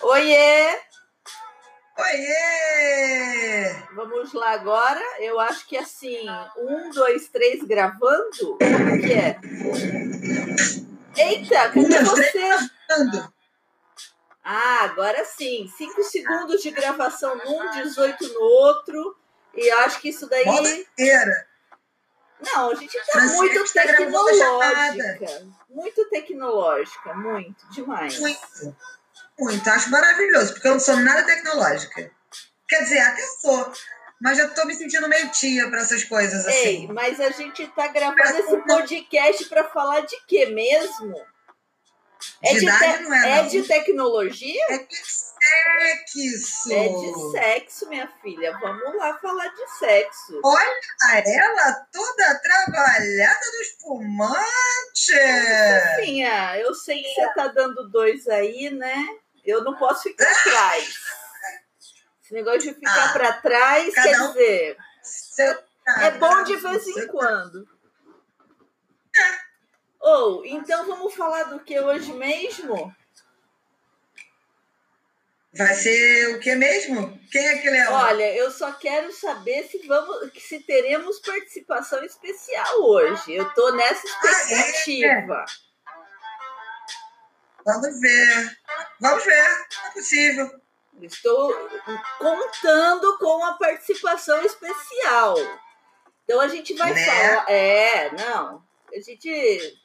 Oiê! Oiê! Vamos lá agora. Eu acho que assim, um, dois, três, gravando. Como que é? Eita, cadê Um, dois, você? três, gravando. Ah, agora sim. Cinco segundos de gravação num, 18 no outro. E acho que isso daí. Inteira. Não, a gente tá Francês muito tá tecnológica. Muito tecnológica, muito, demais. Muito. Muito. Acho maravilhoso, porque eu não sou nada tecnológica. Quer dizer, até sou. Mas já tô me sentindo meio tia para essas coisas assim. Ei, mas a gente tá gravando esse podcast para falar de quê mesmo? É De te- não é, é não. de tecnologia? É de sexo. É de sexo, minha filha. Vamos lá falar de sexo. Olha ela toda trabalhada no espumante. Sofinha, eu sei que você tá dando dois aí, né? Eu não posso ficar atrás. Esse negócio de ficar Ah, para trás, quer um- dizer, é bom de vez em quando. Ou, então vamos falar do que hoje mesmo? Vai ser o que mesmo? Quem é que leva? Olha, eu só quero saber se vamos, se teremos participação especial hoje. Eu tô nessa expectativa. Vamos ver. Vamos ver. Não é possível. Estou contando com a participação especial. Então a gente vai Né? falar. É, não. A gente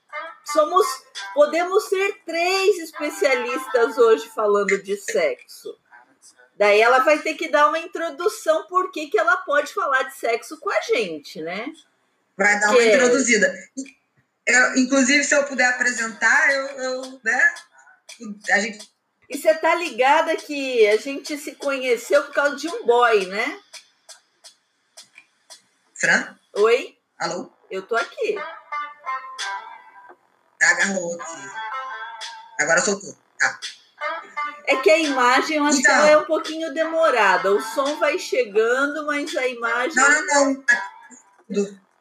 somos. Podemos ser três especialistas hoje falando de sexo. Daí ela vai ter que dar uma introdução por que, que ela pode falar de sexo com a gente, né? Vai dar uma Que- introduzida. Eu, inclusive, se eu puder apresentar, eu, eu, né? A gente. E você tá ligada que a gente se conheceu por causa de um boy, né? Fran? Oi? Alô? Eu tô aqui. Agarrou aqui. Agora soltou. Tá. É que a imagem, eu acho que Então. ela é um pouquinho demorada. O som vai chegando, mas a imagem. Não, não, não. Tá.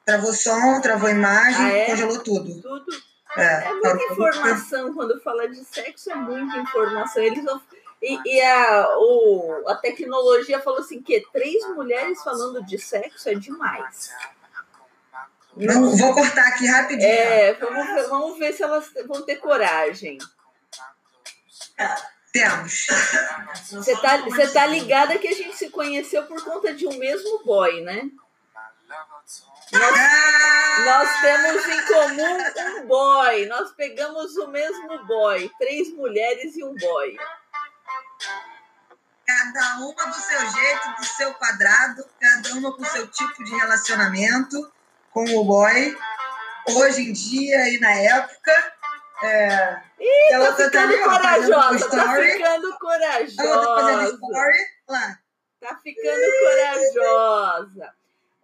Travou som, travou imagem, Ah, é? congelou tudo. Tudo. É, É muita informação. Quando fala de sexo, é muita informação. Eles vão. E, e a, o, a tecnologia falou assim: que três mulheres falando de sexo é demais. Não, vou cortar aqui rapidinho. É, vamos ver, vamos ver se elas vão ter coragem. Temos. Você tá, você tá ligada que a gente se conheceu por conta de um mesmo boy, né? Nós, Ah, nós temos em comum um boy. Nós pegamos o mesmo boy. Três mulheres e um boy. Cada uma do seu jeito, do seu quadrado, cada uma com o seu tipo de relacionamento com o boy. Hoje em dia e na época. É, Ih, ela tá ficando ali, ó, fazendo corajosa, tá ficando Ela tá fazendo corajosa. story. Lá. Tá ficando corajosa.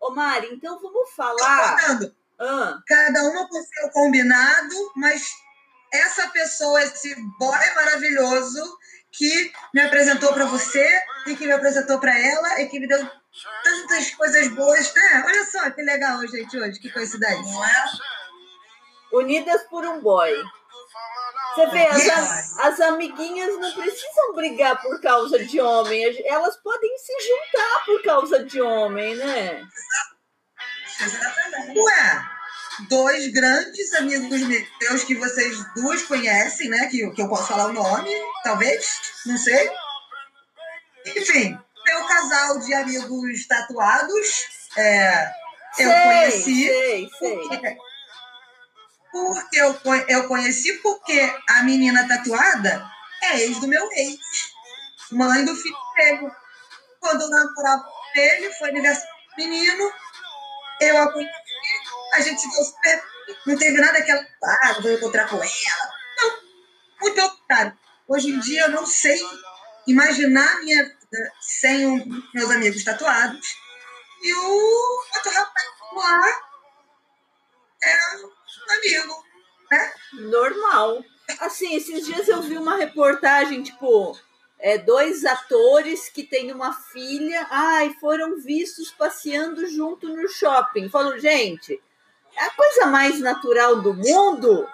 Ô Mari, então vamos falar. Ah, Cada uma com seu combinado, mas essa pessoa, esse boy maravilhoso que me apresentou para você e que me apresentou para ela e que me deu tantas coisas boas, né? Olha só que legal, gente, hoje, que coincidência. Unidas por um boy. Você vê, as, as amiguinhas não precisam brigar por causa de homem. Elas podem se juntar por causa de homem, né? Exatamente. Ué, dois grandes amigos meus que vocês duas conhecem, né? Que, que eu posso falar o nome, talvez, não sei. Enfim, meu casal de amigos tatuados, é, eu sei, conheci. sei, sei. Porque, porque eu, eu conheci porque a menina tatuada é ex do meu ex, mãe do filho dele. Quando eu namorava com ele, foi aniversário do menino, eu a conheci, a gente super. Não teve nada aquela. Ah, vou encontrar com ela. Não, muito pelo. Hoje em dia eu não sei imaginar a minha vida sem meus amigos tatuados. E o outro rapaz lá é amigo, né? Normal. Assim, esses dias eu vi uma reportagem, tipo, é, dois atores que têm uma filha, ai, foram vistos passeando junto no shopping. Falo, gente, é a coisa mais natural do mundo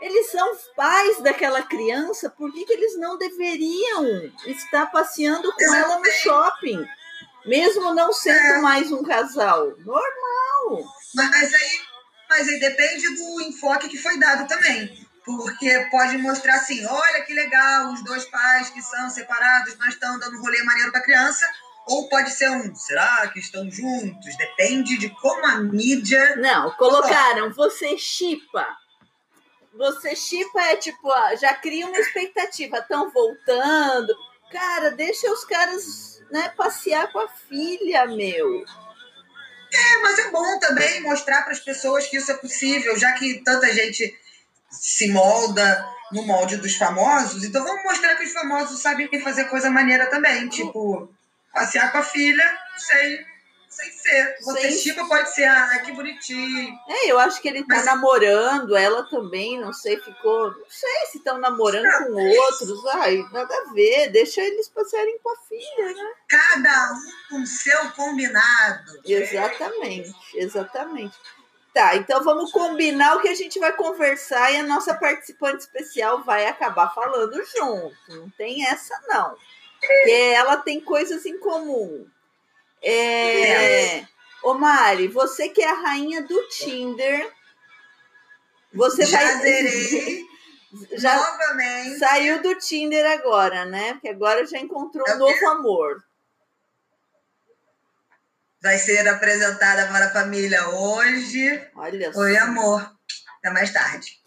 Eles são pais daquela criança, por que, que eles não deveriam estar passeando com ela no shopping? Mesmo não sendo é. mais um casal. Normal. Mas aí, mas aí depende do enfoque que foi dado também. Porque pode mostrar assim: olha que legal, os dois pais que são separados, mas estão dando um rolê maneiro para a criança ou pode ser um, será que estão juntos? Depende de como a mídia. Não, colocaram, você chipa. Você chipa é tipo, já cria uma expectativa, estão voltando. Cara, deixa os caras né, passear com a filha, meu. É, mas é bom também mostrar para as pessoas que isso é possível, já que tanta gente se molda no molde dos famosos, então vamos mostrar que os famosos sabem fazer coisa maneira também, tipo passear com a filha sem, sem ser. Você sem... chipa pode ser, ah, que bonitinho. É, eu acho que ele tá Mas... namorando, ela também, não sei, ficou. Não sei se estão namorando com outros. Ai, nada a ver, deixa eles passearem com a filha, né? Cada um com seu combinado. Exatamente, exatamente. Tá, então vamos combinar o que a gente vai conversar e a nossa participante especial vai acabar falando junto. Não tem essa, não. Porque ela tem coisas em comum. É... Ô Mari, você que é a rainha do Tinder, você já vai. Zerei. já novamente. Saiu do Tinder agora, né? Porque agora já encontrou um novo amor. Vai ser apresentada para a família hoje. Olha Oi, amor. Até mais tarde.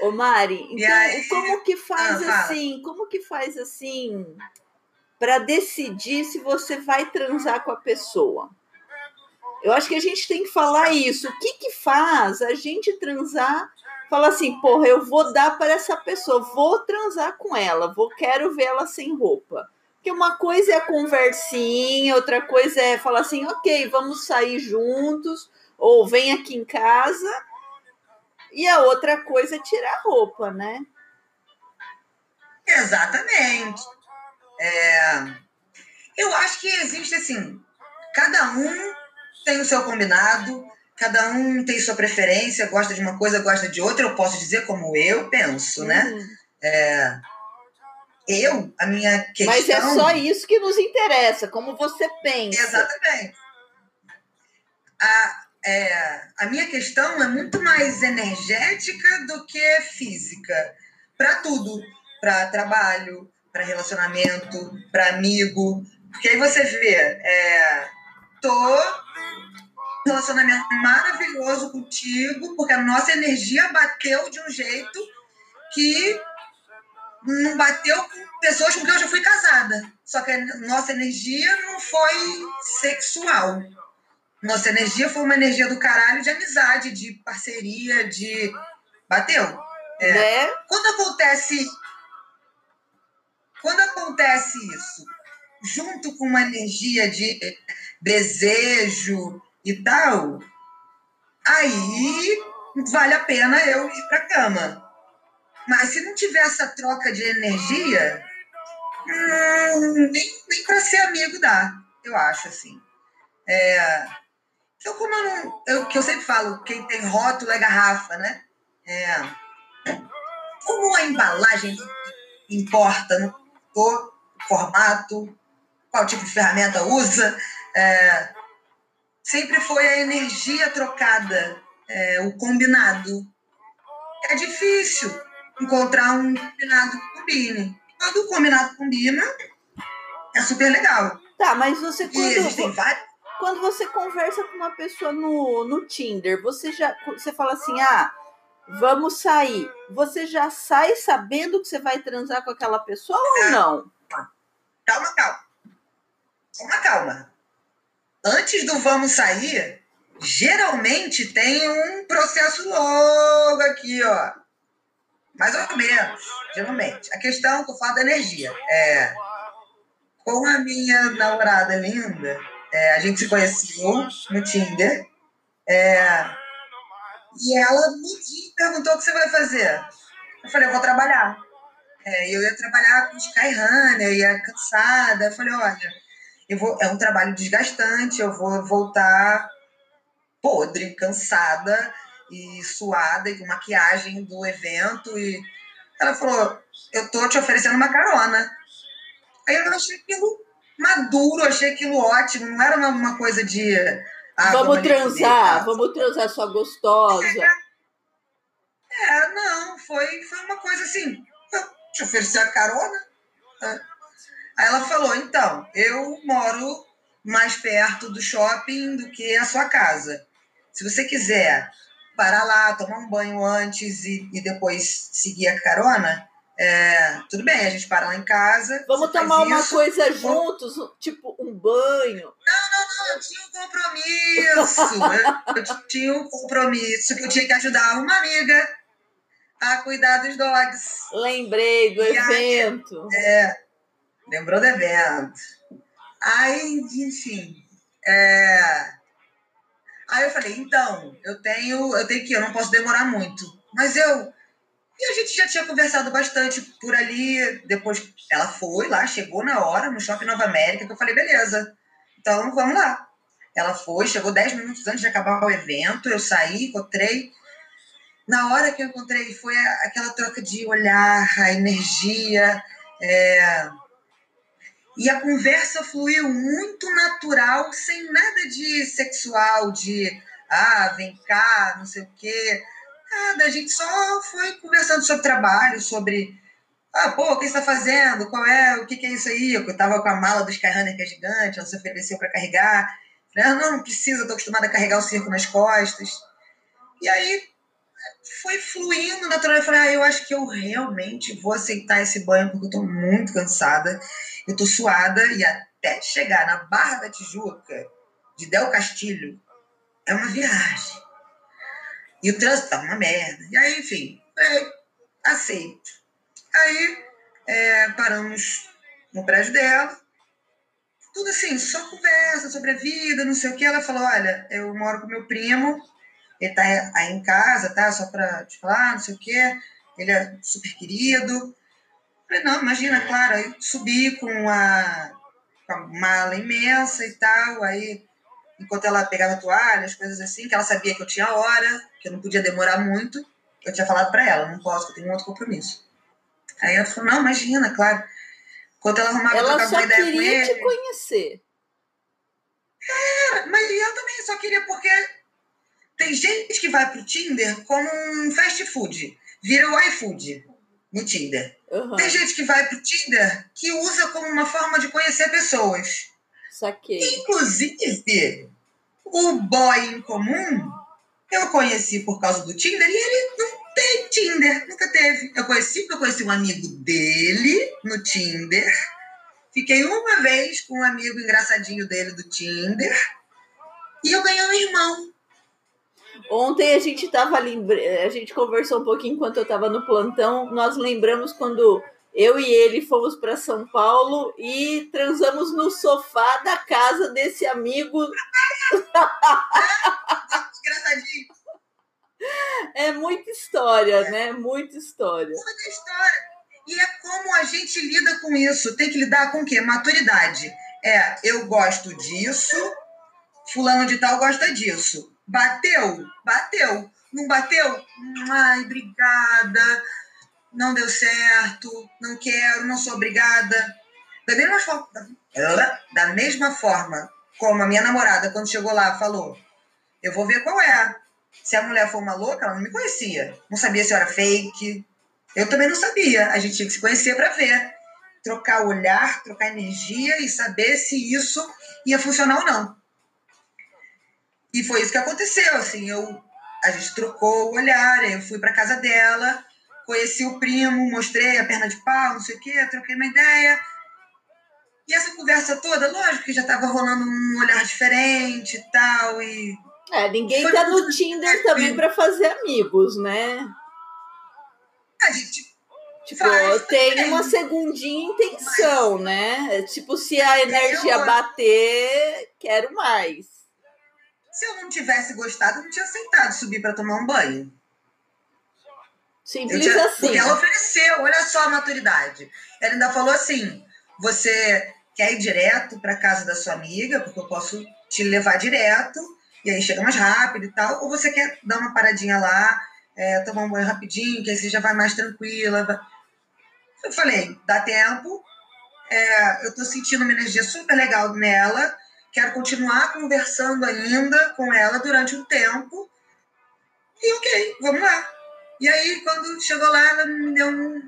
Ô Mari, então aí, como que faz ah, assim? Como que faz assim para decidir se você vai transar com a pessoa? Eu acho que a gente tem que falar isso. O que que faz a gente transar? Fala assim, porra, eu vou dar para essa pessoa, vou transar com ela, vou quero ver ela sem roupa. Porque uma coisa é a conversinha, outra coisa é falar assim, ok, vamos sair juntos, ou vem aqui em casa e a outra coisa é tirar a roupa, né? Exatamente. É, eu acho que existe assim, cada um tem o seu combinado, cada um tem sua preferência, gosta de uma coisa, gosta de outra. Eu posso dizer como eu penso, né? uhum. né? É, eu, a minha questão. Mas é só isso que nos interessa, como você pensa. Exatamente. A, é, a minha questão é muito mais energética do que física. Para tudo. Para trabalho, para relacionamento, para amigo. Porque aí você vê, é, tô relacionamento maravilhoso contigo, porque a nossa energia bateu de um jeito que não bateu com pessoas com quem eu já fui casada. Só que a nossa energia não foi sexual. Nossa energia foi uma energia do caralho de amizade, de parceria, de. Bateu? É. Né? Quando acontece. Quando acontece isso, junto com uma energia de desejo e tal, aí vale a pena eu ir pra cama. Mas se não tiver essa troca de energia, hum, nem, nem para ser amigo dá, eu acho assim. É, então, como eu não. Eu, que eu sempre falo, quem tem rótulo é garrafa, né? É, como a embalagem importa no cor, formato, qual tipo de ferramenta usa, é, sempre foi a energia trocada, é, o combinado. É difícil encontrar um combinado que combine. Quando o combinado combina, é super legal. Tá, mas você quando... Vários quando você conversa com uma pessoa no, no Tinder, você já você fala assim: ah, vamos sair. Você já sai sabendo que você vai transar com aquela pessoa ou não? Calma, calma. Calma, calma. Antes do vamos sair, geralmente tem um processo longo aqui, ó. Mais ou menos, geralmente. A questão que eu falo da energia. É, com a minha namorada linda, é, a gente se conheceu no Tinder. É, e ela dia perguntou o que você vai fazer. Eu falei, eu vou trabalhar. É, eu ia trabalhar com Skyrunner, ia cansada. Eu falei, olha, eu vou, é um trabalho desgastante, eu vou voltar podre, cansada. e suada e com maquiagem do evento. E ela falou: Eu tô te oferecendo uma carona. Aí eu achei aquilo maduro, achei aquilo ótimo, não era uma, uma coisa de. Ah, vamos transar, vamos transar, sua gostosa. É, é, não, foi, foi uma coisa assim. Eu te ofereci a carona. Tá? Aí ela falou: então, eu moro mais perto do shopping do que a sua casa. Se você quiser parar lá, tomar um banho antes e, e depois seguir a carona, é, tudo bem, a gente para lá em casa. Vamos tomar uma isso, coisa juntos, tipo um banho. Não, não, não, eu tinha um compromisso. eu, eu tinha um compromisso que eu tinha que ajudar uma amiga a cuidar dos dogs. Lembrei do e evento. Aí, é, lembrou do evento. Aí, enfim. É, Aí eu falei, então, eu tenho, eu tenho que ir, eu não posso demorar muito. Mas eu. E a gente já tinha conversado bastante por ali. Depois ela foi lá, chegou na hora, no Shopping Nova América, que eu falei, beleza, então vamos lá. Ela foi, chegou 10 minutos antes de acabar o evento, eu saí, encontrei. Na hora que eu encontrei, foi aquela troca de olhar, a energia. É, e a conversa fluiu muito natural, sem nada de sexual, de ah, vem cá, não sei o quê. Nada, a gente só foi conversando sobre trabalho, sobre ah, pô, o que você está fazendo? Qual é? O que, que é isso aí? Eu estava com a mala do Skyrunner, que é gigante, ela se ofereceu para carregar. Falei, ah, não, não precisa, estou acostumada a carregar o circo nas costas. E aí foi fluindo natural. Eu falei, ah, eu acho que eu realmente vou aceitar esse banho porque eu tô muito cansada. Eu tô suada e até chegar na Barra da Tijuca, de Del Castilho, é uma viagem. E o trânsito tá uma merda. E aí, enfim, é, aceito. Aí é, paramos no prédio dela. Tudo assim, só conversa sobre a vida, não sei o que. Ela falou: Olha, eu moro com meu primo, ele tá aí em casa, tá? Só para te falar, não sei o quê. Ele é super querido. Falei, não, imagina, claro. Aí subi com a, com a mala imensa e tal. Aí, enquanto ela pegava a toalha, as coisas assim, que ela sabia que eu tinha hora, que eu não podia demorar muito, eu tinha falado para ela, não posso, eu tenho um outro compromisso. Aí ela falou, não, imagina, claro. Enquanto ela arrumava ela trocar uma ideia com ele. Ela só queria te conhecer. É, mas eu também só queria porque tem gente que vai pro Tinder como um fast food, vira o iFood no Tinder. Uhum. Tem gente que vai pro Tinder que usa como uma forma de conhecer pessoas. Saquei. Inclusive, o boy em comum eu conheci por causa do Tinder e ele não tem Tinder, nunca teve. Eu conheci porque eu conheci um amigo dele no Tinder. Fiquei uma vez com um amigo engraçadinho dele do Tinder. E eu ganhei um irmão. Ontem a gente tava a gente conversou um pouquinho enquanto eu estava no plantão. Nós lembramos quando eu e ele fomos para São Paulo e transamos no sofá da casa desse amigo. Engraçadinho. É muita história, né? Muita história. Muita história. E é como a gente lida com isso. Tem que lidar com o quê? Maturidade. É, eu gosto disso, fulano de tal gosta disso. Bateu? Bateu. Não bateu? Ai, obrigada. Não deu certo. Não quero, não sou obrigada. Da mesma forma, da mesma forma como a minha namorada, quando chegou lá, falou: Eu vou ver qual é. Se a mulher for uma louca, ela não me conhecia. Não sabia se eu era fake. Eu também não sabia. A gente tinha que se conhecer para ver. Trocar olhar, trocar energia e saber se isso ia funcionar ou não. E foi isso que aconteceu, assim, eu, a gente trocou o olhar, eu fui para casa dela, conheci o primo, mostrei a perna de pau, não sei o quê, troquei uma ideia. E essa conversa toda, lógico que já estava rolando um olhar diferente e tal, e... É, ninguém tá no Tinder também para fazer amigos, né? A gente Tipo, tem uma segundinha intenção, Mas... né? Tipo, se a energia eu... bater, quero mais. Se eu não tivesse gostado, eu não tinha aceitado subir para tomar um banho. Simples tinha, assim. Porque ela ofereceu, olha só a maturidade. Ela ainda falou assim: você quer ir direto para casa da sua amiga, porque eu posso te levar direto. e aí chega mais rápido e tal, ou você quer dar uma paradinha lá, é, tomar um banho rapidinho, que aí você já vai mais tranquila. Eu falei, dá tempo, é, eu tô sentindo uma energia super legal nela, quero continuar conversando ainda com ela durante um tempo, e ok, vamos lá. E aí, quando chegou lá, ela me deu um,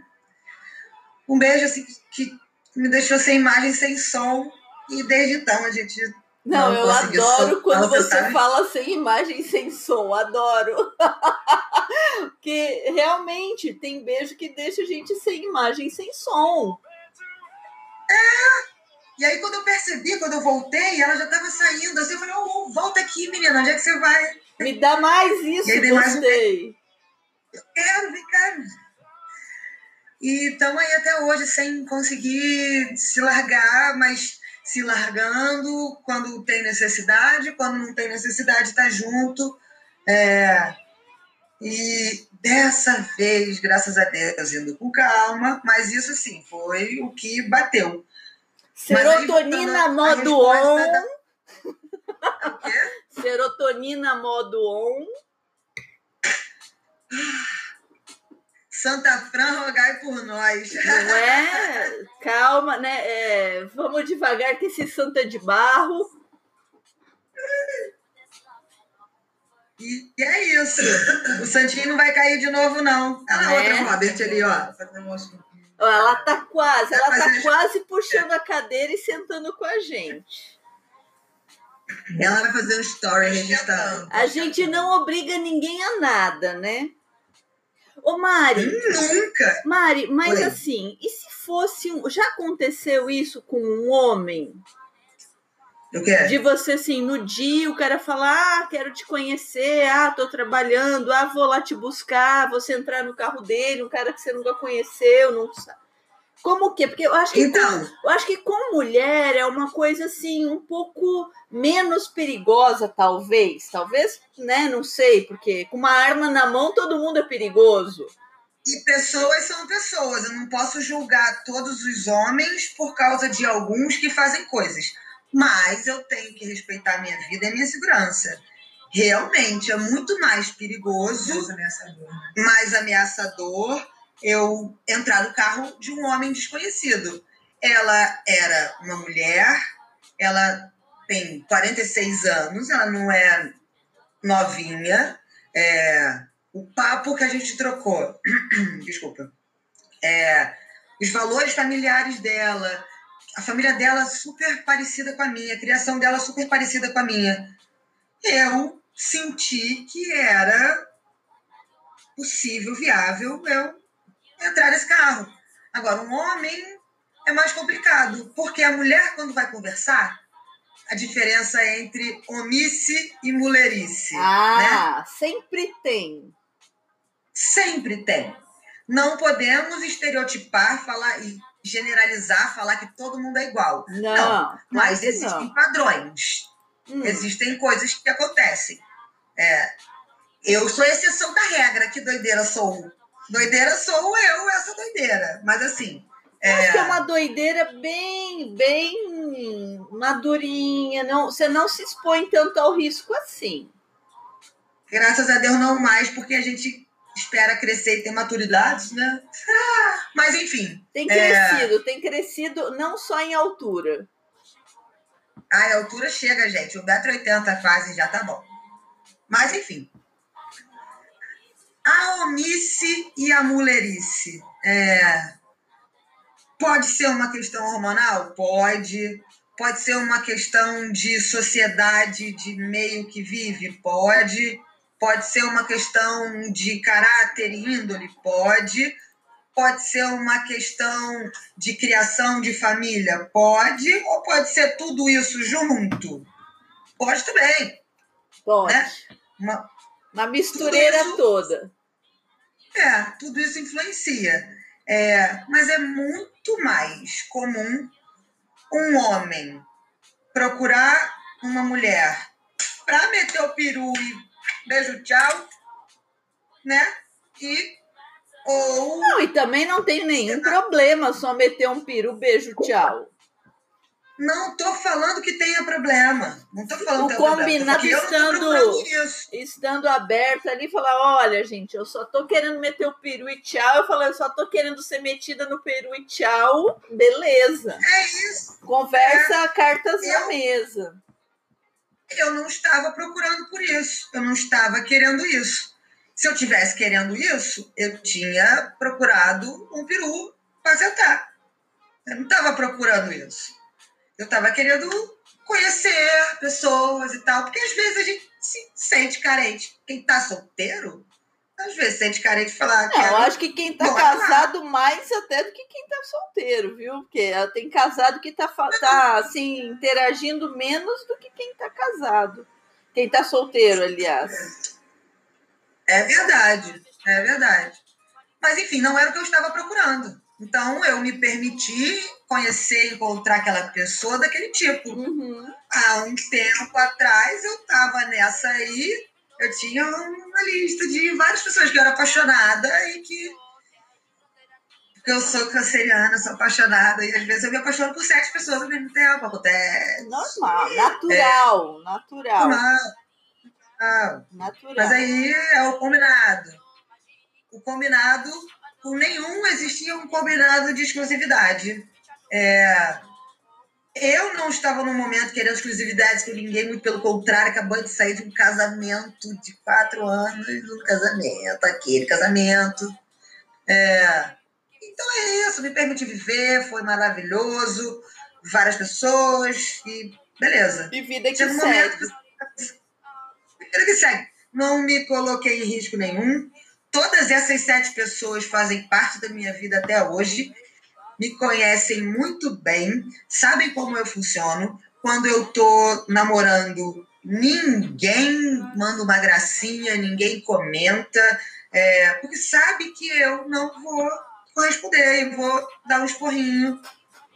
um beijo assim, que me deixou sem imagem, sem som, e desde então a gente não, não eu adoro quando você fala sem imagem, sem som, adoro. Porque realmente tem beijo que deixa a gente sem imagem, sem som. É. E aí quando eu percebi, quando eu voltei, ela já estava saindo, assim, eu falei, oh, volta aqui, menina, onde é que você vai? Me dá mais isso, e aí, gostei. Mais um... Quero, vem cá. E estamos aí até hoje sem conseguir se largar, mas se largando quando tem necessidade, quando não tem necessidade, tá junto. É, e dessa vez, graças a Deus, indo com calma, mas isso sim, foi o que bateu. Serotonina aí, modo on. Da... O quê? Serotonina modo on. Santa Fran, rogai por nós. Não é? Calma, né? É, vamos devagar que esse santo é de barro. E, e é isso. O Santinho não vai cair de novo, não. Ah, é. outra Robert ali, ó. Ela tá quase, ela tá quase puxando a cadeira e sentando com a gente. Ela vai fazer um story registrando. A gente não obriga ninguém a nada, né? Ô, Mari. Nunca! Mari, mas Oi. assim, e se fosse. Um, já aconteceu isso com um homem? O quê? De você, assim, no dia o cara falar, ah, quero te conhecer, ah, tô trabalhando, ah, vou lá te buscar, você entrar no carro dele, um cara que você nunca conheceu, não sabe. Como o quê? Porque eu acho que, então, com, eu acho que com mulher é uma coisa assim, um pouco menos perigosa, talvez. Talvez, né? Não sei, porque com uma arma na mão todo mundo é perigoso. E pessoas são pessoas. Eu não posso julgar todos os homens por causa de alguns que fazem coisas. Mas eu tenho que respeitar a minha vida e a minha segurança. Realmente é muito mais perigoso, mais ameaçador, né? mais ameaçador eu entrar no carro de um homem desconhecido. Ela era uma mulher, ela tem 46 anos, ela não é novinha. É, o papo que a gente trocou, desculpa, é, os valores familiares dela, a família dela super parecida com a minha, a criação dela super parecida com a minha. Eu senti que era possível, viável eu entrar nesse carro. Agora, um homem é mais complicado, porque a mulher, quando vai conversar, a diferença é entre omice e mulerice. Ah, né? sempre tem. Sempre tem. Não podemos estereotipar, falar e generalizar, falar que todo mundo é igual. Não, não mas existem não. padrões. Hum. Existem coisas que acontecem. É, eu sou exceção da regra, que doideira sou. Doideira sou eu, essa doideira. Mas assim. É... Acho que é uma doideira bem, bem madurinha. Não, você não se expõe tanto ao risco assim. Graças a Deus não mais, porque a gente espera crescer e ter maturidade, né? Mas enfim. Tem crescido, é... tem crescido não só em altura. Ah, a altura chega, gente. O 1,80m quase já tá bom. Mas enfim. A omice e a mulerice. É, pode ser uma questão hormonal? Pode. Pode ser uma questão de sociedade, de meio que vive? Pode. Pode ser uma questão de caráter e índole? Pode. Pode ser uma questão de criação de família? Pode. Ou pode ser tudo isso junto? Pode também. Pode. Né? Uma, uma mistureira isso, toda. É, tudo isso influencia. É, mas é muito mais comum um homem procurar uma mulher para meter o peru e beijo, tchau, né? E ou Não, e também não tem nenhum problema só meter um peru, beijo, tchau. Não tô falando que tenha problema. Não tô falando o que combinado problema. estando, estando aberto ali, falar: olha, gente, eu só tô querendo meter o peru e tchau. Eu falei: eu só tô querendo ser metida no peru e tchau. Beleza. É isso. Conversa é. cartas eu, na mesa. Eu não estava procurando por isso. Eu não estava querendo isso. Se eu tivesse querendo isso, eu tinha procurado um peru para sentar. Eu não estava procurando isso. Eu estava querendo conhecer pessoas e tal, porque às vezes a gente se sente carente. Quem está solteiro, às vezes sente carente de falar. Não, eu acho que quem está casado mais até do que quem está solteiro, viu? Porque tem casado que está tá, assim, interagindo menos do que quem está casado. Quem está solteiro, aliás. É verdade, é verdade. Mas enfim, não era o que eu estava procurando. Então eu me permiti conhecer, encontrar aquela pessoa daquele tipo. Uhum. Há um tempo atrás eu estava nessa aí, eu tinha uma lista de várias pessoas que eu era apaixonada e que. Porque eu sou canceriana, sou apaixonada, e às vezes eu me apaixono por sete pessoas ao mesmo tempo. Acontece. Normal, natural, é, natural. Normal. Natural. Mas aí é o combinado. O combinado com nenhum existia um combinado de exclusividade. É, eu não estava num momento querendo exclusividade com ninguém, muito pelo contrário, acabou de sair de um casamento de quatro anos, um casamento, aquele casamento. É, então é isso, me permiti viver, foi maravilhoso, várias pessoas, e beleza. E vida que Chega um segue. Momento que, vida que segue. Não me coloquei em risco nenhum. Todas essas sete pessoas fazem parte da minha vida até hoje, me conhecem muito bem, sabem como eu funciono. Quando eu tô namorando, ninguém manda uma gracinha, ninguém comenta, é, porque sabe que eu não vou corresponder, eu vou dar um esporrinho.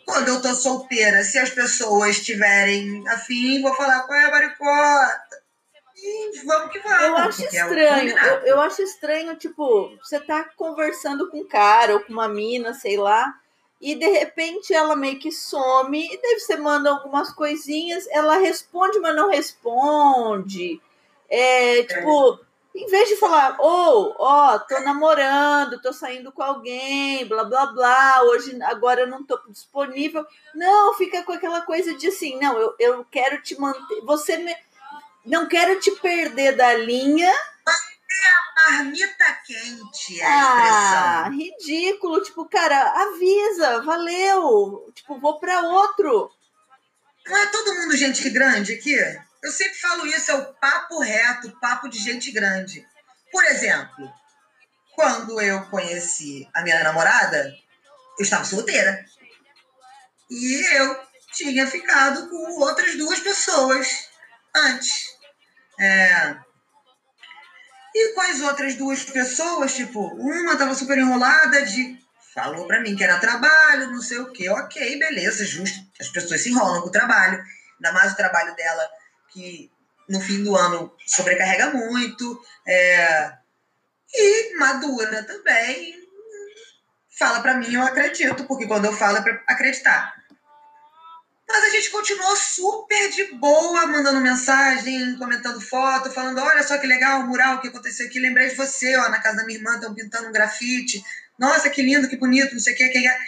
Quando eu tô solteira, se as pessoas estiverem afim, vou falar qual é a baricota e vamos que vamos. Eu acho é estranho. É eu, eu, acho estranho, tipo, você tá conversando com um cara ou com uma mina, sei lá, e de repente ela meio que some, e daí você manda algumas coisinhas, ela responde, mas não responde. É, tipo, é. em vez de falar, ou, oh, ó, oh, tô namorando, tô saindo com alguém, blá blá blá, hoje, agora eu não tô disponível. Não, fica com aquela coisa de assim, não, eu, eu quero te manter. Você me não quero te perder da linha. É a marmita quente, a ah, expressão. ridículo. Tipo, cara, avisa, valeu. Tipo, vou para outro. Não é todo mundo gente grande aqui? Eu sempre falo isso, é o papo reto, papo de gente grande. Por exemplo, quando eu conheci a minha namorada, eu estava solteira. E eu tinha ficado com outras duas pessoas antes. É... E com as outras duas pessoas, tipo, uma tava super enrolada de. Falou pra mim que era trabalho, não sei o quê. Ok, beleza, justo. As pessoas se enrolam com o trabalho. Ainda mais o trabalho dela, que no fim do ano sobrecarrega muito. É... E madura também. Fala pra mim, eu acredito, porque quando eu falo é pra acreditar. Mas a gente continuou super de boa, mandando mensagem, comentando foto, falando: olha só que legal o mural que aconteceu aqui. Lembrei de você, ó, na casa da minha irmã, estão pintando um grafite. Nossa, que lindo, que bonito, não sei o que. que é.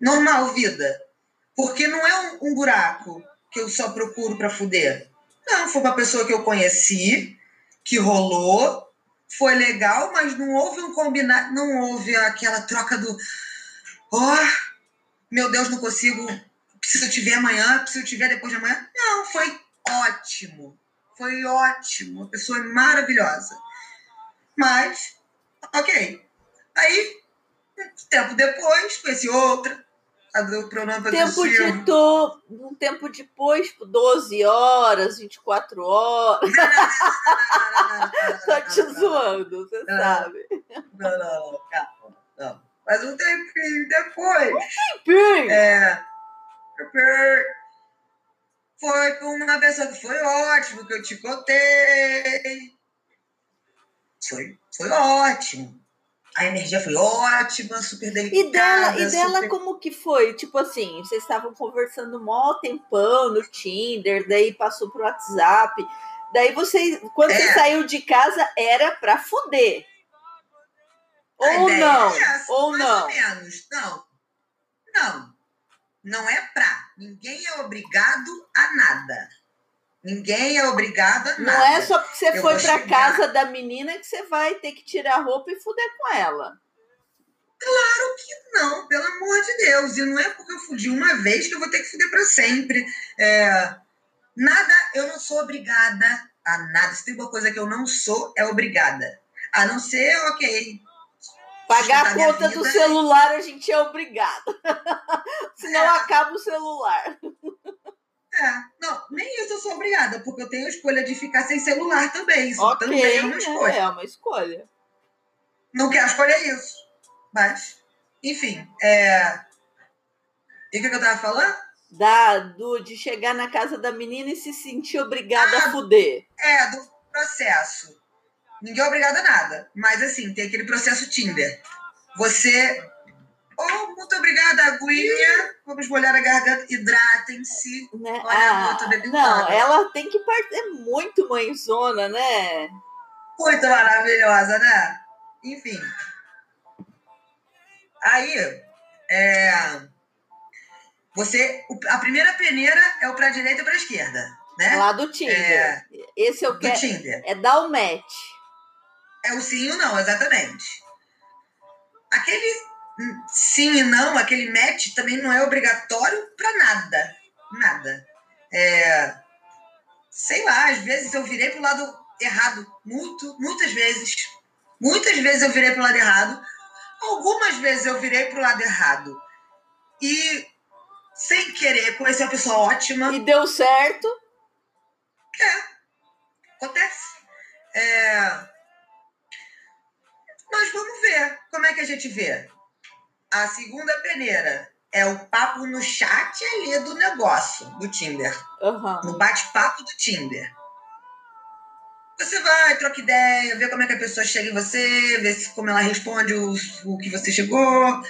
Normal, vida. Porque não é um, um buraco que eu só procuro para fuder. Não, foi uma pessoa que eu conheci, que rolou, foi legal, mas não houve um combinado, não houve aquela troca do. Ó, oh, meu Deus, não consigo preciso te ver amanhã, preciso te ver depois de amanhã. Não, foi ótimo. Foi ótimo. Uma pessoa maravilhosa. Mas, ok. Aí, tempo depois, conheci outra. A do pronome tempo de to... Um tempo depois, 12 horas, 24 horas. Tô te zoando, você sabe. Não, não, calma. Não. Mas um tempinho depois. Um tempinho? É foi com uma pessoa que foi ótimo, que eu te contei. Foi, foi ótimo. A energia foi ótima, super delicada. E dela, e dela super... como que foi? Tipo assim, vocês estavam conversando mó tempão no Tinder, daí passou pro WhatsApp. Daí você, quando é. você saiu de casa, era pra foder. Ou não? É ou não? ou menos. Não. Não. Não é pra. Ninguém é obrigado a nada. Ninguém é obrigado a nada. Não é só porque você Eu foi pra chegar- casa da menina que você vai ter que tirar a roupa e fuder com ela. Claro que não, pelo amor de Deus. E não é porque eu fudi uma vez que eu vou ter que fuder pra sempre. É, nada, eu não sou obrigada a nada. Se tem uma coisa que eu não sou, é obrigada. A não ser, ok. Pagar a conta do vida. celular a gente é obrigado. Senão É. acaba o celular. É, não, nem isso eu sou obrigada, porque eu tenho a escolha de ficar sem celular também. Isso ok, também é uma né? escolha. é uma escolha. Não quero escolher isso. Mas, enfim, é. E o que, eu tava falando? Da, do, de chegar na casa da menina e se sentir obrigada a Ah, fuder. É, do processo. Ninguém é obrigado a nada. Mas assim, tem aquele processo Tinder. Você. Oh, muito obrigada, aguinha. Vamos molhar a garganta. Hidratem-se. Né? Olha, Ah, tô bebendo não, ela tem que partir. É muito mãezona, né? Muito maravilhosa, né? Enfim. Aí, é, você, a primeira peneira é o para direita e para esquerda, né? Lá do Tinder. Esse eu Do quero. Tinder. É dar o match. É o sim ou não, exatamente. Aquele sim e não, aquele match também não é obrigatório para nada. Nada. É, sei lá, às vezes eu virei pro lado errado. Muito, muitas vezes. Muitas vezes eu virei pro lado errado. Algumas vezes eu virei pro lado errado. E, sem querer, conheci uma pessoa ótima. E deu certo. Acontece. É, Mas vamos ver. Como é que a gente vê? A segunda peneira é o papo no chat ali do negócio, do Tinder. Aham. No bate-papo do Tinder. Você vai, troca ideia, vê como é que a pessoa chega em você, vê se, como ela responde o, o que você chegou.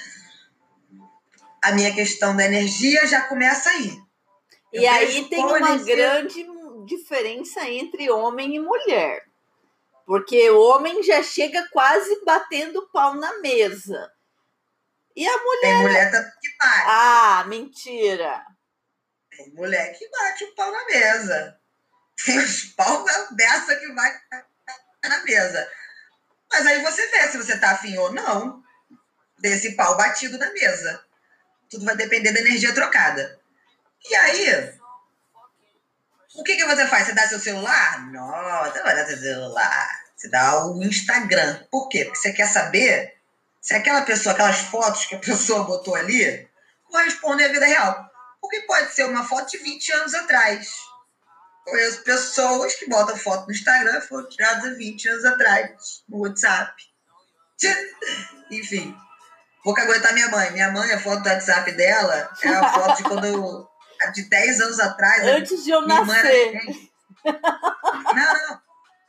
A minha questão da energia já começa aí. E Eu aí vejo tem uma energia- grande diferença entre homem e mulher. Porque o homem já chega quase batendo pau na mesa. E a mulher. Tem mulher que bate. Ah, mentira. Tem mulher que bate o pau na mesa. Tem os pau da dessa que vai na mesa. Mas aí você vê se você tá afim ou não desse pau batido na mesa. Tudo vai depender da energia trocada. E aí, o que, que você faz? Você dá seu celular? Não, você vai dar seu celular. Você dá o Instagram. Por quê? Porque você quer saber se aquela pessoa, aquelas fotos que a pessoa botou ali, correspondem à vida real. Porque pode ser uma foto de 20 anos atrás. Conheço pessoas que botam foto no Instagram foram tiradas há 20 anos atrás, no WhatsApp. Enfim, vou caguetar minha mãe. Minha mãe, a foto do WhatsApp dela é a foto de quando eu. De 10 anos atrás. Antes de eu nascer. Não, não.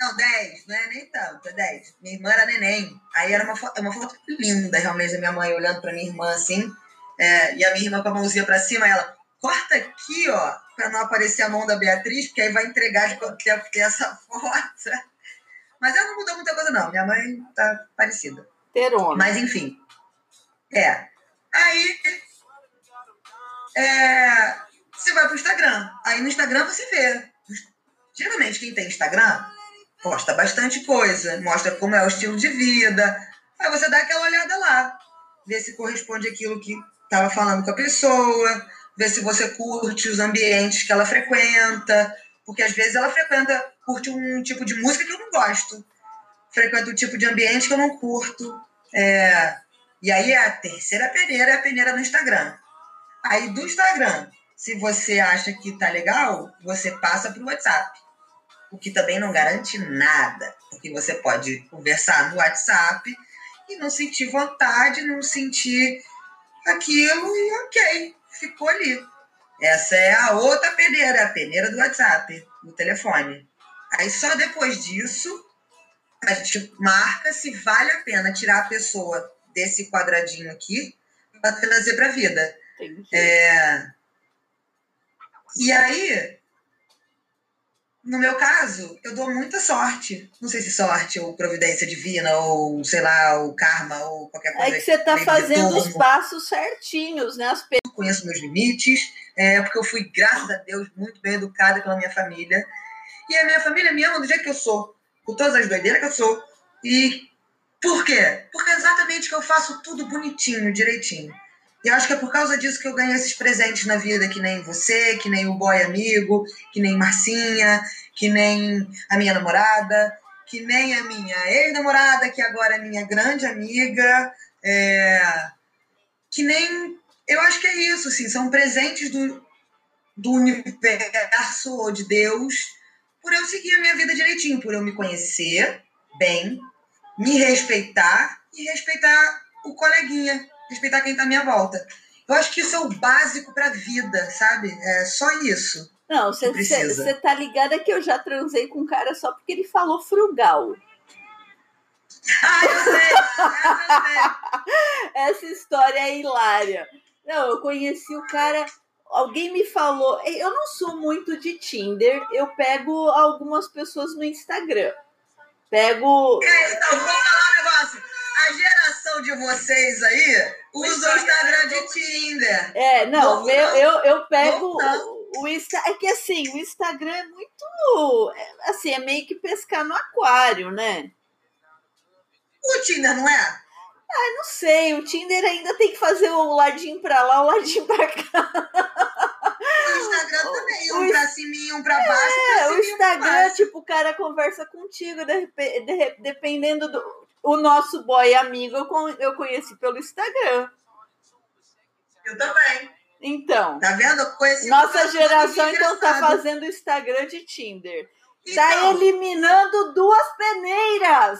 Não, 10, não é nem tanto, é 10. Minha irmã era neném. Aí era uma foto, uma foto linda, realmente, da minha mãe olhando pra minha irmã assim. É, e a minha irmã com a mãozinha pra cima, ela, corta aqui, ó, pra não aparecer a mão da Beatriz, porque aí vai entregar de quanto tempo que é essa foto. Mas ela não mudou muita coisa, não. Minha mãe tá parecida. Terona. Mas enfim. É. Aí. É, você vai pro Instagram. Aí no Instagram você vê. Geralmente quem tem Instagram posta bastante coisa, mostra como é o estilo de vida. Aí você dá aquela olhada lá, vê se corresponde aquilo que estava falando com a pessoa, vê se você curte os ambientes que ela frequenta, porque às vezes ela frequenta, curte um tipo de música que eu não gosto, frequenta um tipo de ambiente que eu não curto. É, e aí a terceira peneira é a peneira no Instagram. Aí do Instagram, se você acha que tá legal, você passa pro WhatsApp. O que também não garante nada, porque você pode conversar no WhatsApp e não sentir vontade, não sentir aquilo e ok, ficou ali. Essa é a outra peneira, a peneira do WhatsApp, no telefone. Aí só depois disso, a gente marca se vale a pena tirar a pessoa desse quadradinho aqui para trazer para a vida. É... E aí, no meu caso, eu dou muita sorte. Não sei se sorte, ou providência divina, ou sei lá, o karma, ou qualquer é coisa. É que você está fazendo os passos certinhos, né? As... Eu conheço meus limites, é, porque eu fui, graças a Deus, muito bem educada pela minha família. E a minha família me ama do jeito que eu sou, com todas as doideiras que eu sou. E por quê? Porque é exatamente que eu faço tudo bonitinho, direitinho. E acho que é por causa disso que eu ganho esses presentes na vida, que nem você, que nem o boy amigo, que nem Marcinha, que nem a minha namorada, que nem a minha ex-namorada, que agora é minha grande amiga, é... que nem. Eu acho que é isso, assim, são presentes do, do universo ou de Deus por eu seguir a minha vida direitinho, por eu me conhecer bem, me respeitar e respeitar o coleguinha respeitar quem está à minha volta. Eu acho que isso é o básico para a vida, sabe? É só isso. Não, você tá ligada que eu já transei com um cara só porque ele falou frugal. Ah, eu sei, eu sei. Essa história é hilária. Não, eu conheci o cara. Alguém me falou. Eu não sou muito de Tinder, eu pego algumas pessoas no Instagram. Pego. É, então, vou falar a geração de vocês aí usa o Instagram de Tinder. É, não, meu, eu, eu pego o, o Insta, é que assim, o Instagram é muito, é, assim, é meio que pescar no aquário, né? O Tinder não é? Ah, não sei, o Tinder ainda tem que fazer o ladinho pra lá, o ladinho pra cá. O Instagram também, um o, pra cima e um pra baixo. É, o Instagram, tipo, o cara conversa contigo, de, de, dependendo do o nosso boy amigo eu conheci pelo Instagram. Eu também. Então. Tá vendo? Nossa geração então tá fazendo Instagram de Tinder. Tá então, tá eliminando duas peneiras.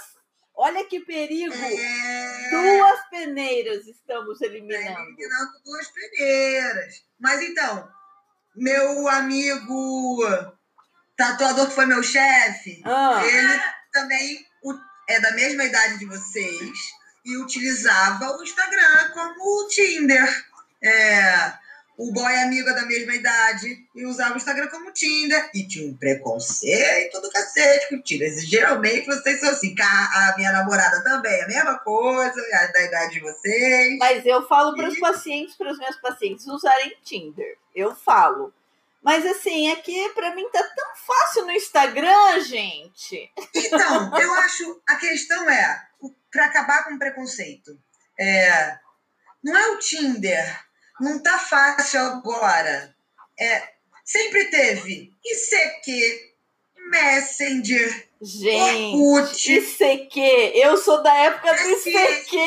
Olha que perigo. É... Duas peneiras estamos eliminando. Tá eliminando duas peneiras. Mas então, meu amigo tatuador que foi meu chefe, ah. ele também é da mesma idade de vocês e utilizava o Instagram como o Tinder. É, o boy amigo é da mesma idade e usava o Instagram como Tinder. E tinha um preconceito do cacete com Tinder. Geralmente vocês são assim, a minha namorada também, a mesma coisa, é da idade de vocês. Mas eu falo para os pacientes, para os meus pacientes usarem Tinder. Eu falo. Mas assim, que para mim tá tão fácil no Instagram, gente. Então, eu acho a questão é para acabar com o preconceito. É, não é o Tinder, não tá fácil agora. É, sempre teve ICQ, Messenger, Gente, Orkut, ICQ, eu sou da época do ICQ.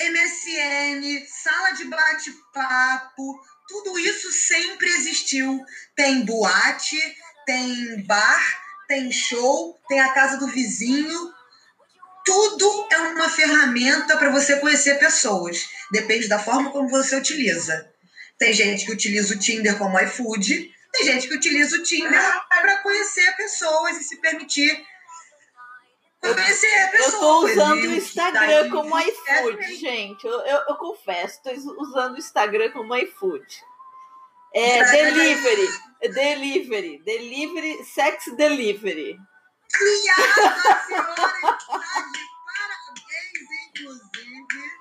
MSN, sala de bate-papo, tudo isso sempre existiu. Tem boate, tem bar, tem show, tem a casa do vizinho. Tudo é uma ferramenta para você conhecer pessoas. Depende da forma como você utiliza. Tem gente que utiliza o Tinder como iFood, tem gente que utiliza o Tinder para conhecer pessoas e se permitir eu, eu tô usando o Instagram como iFood, gente. Eu, eu, eu confesso, tô usando o Instagram como iFood. É delivery, delivery, delivery, sex delivery. Minha senhora parabéns, inclusive.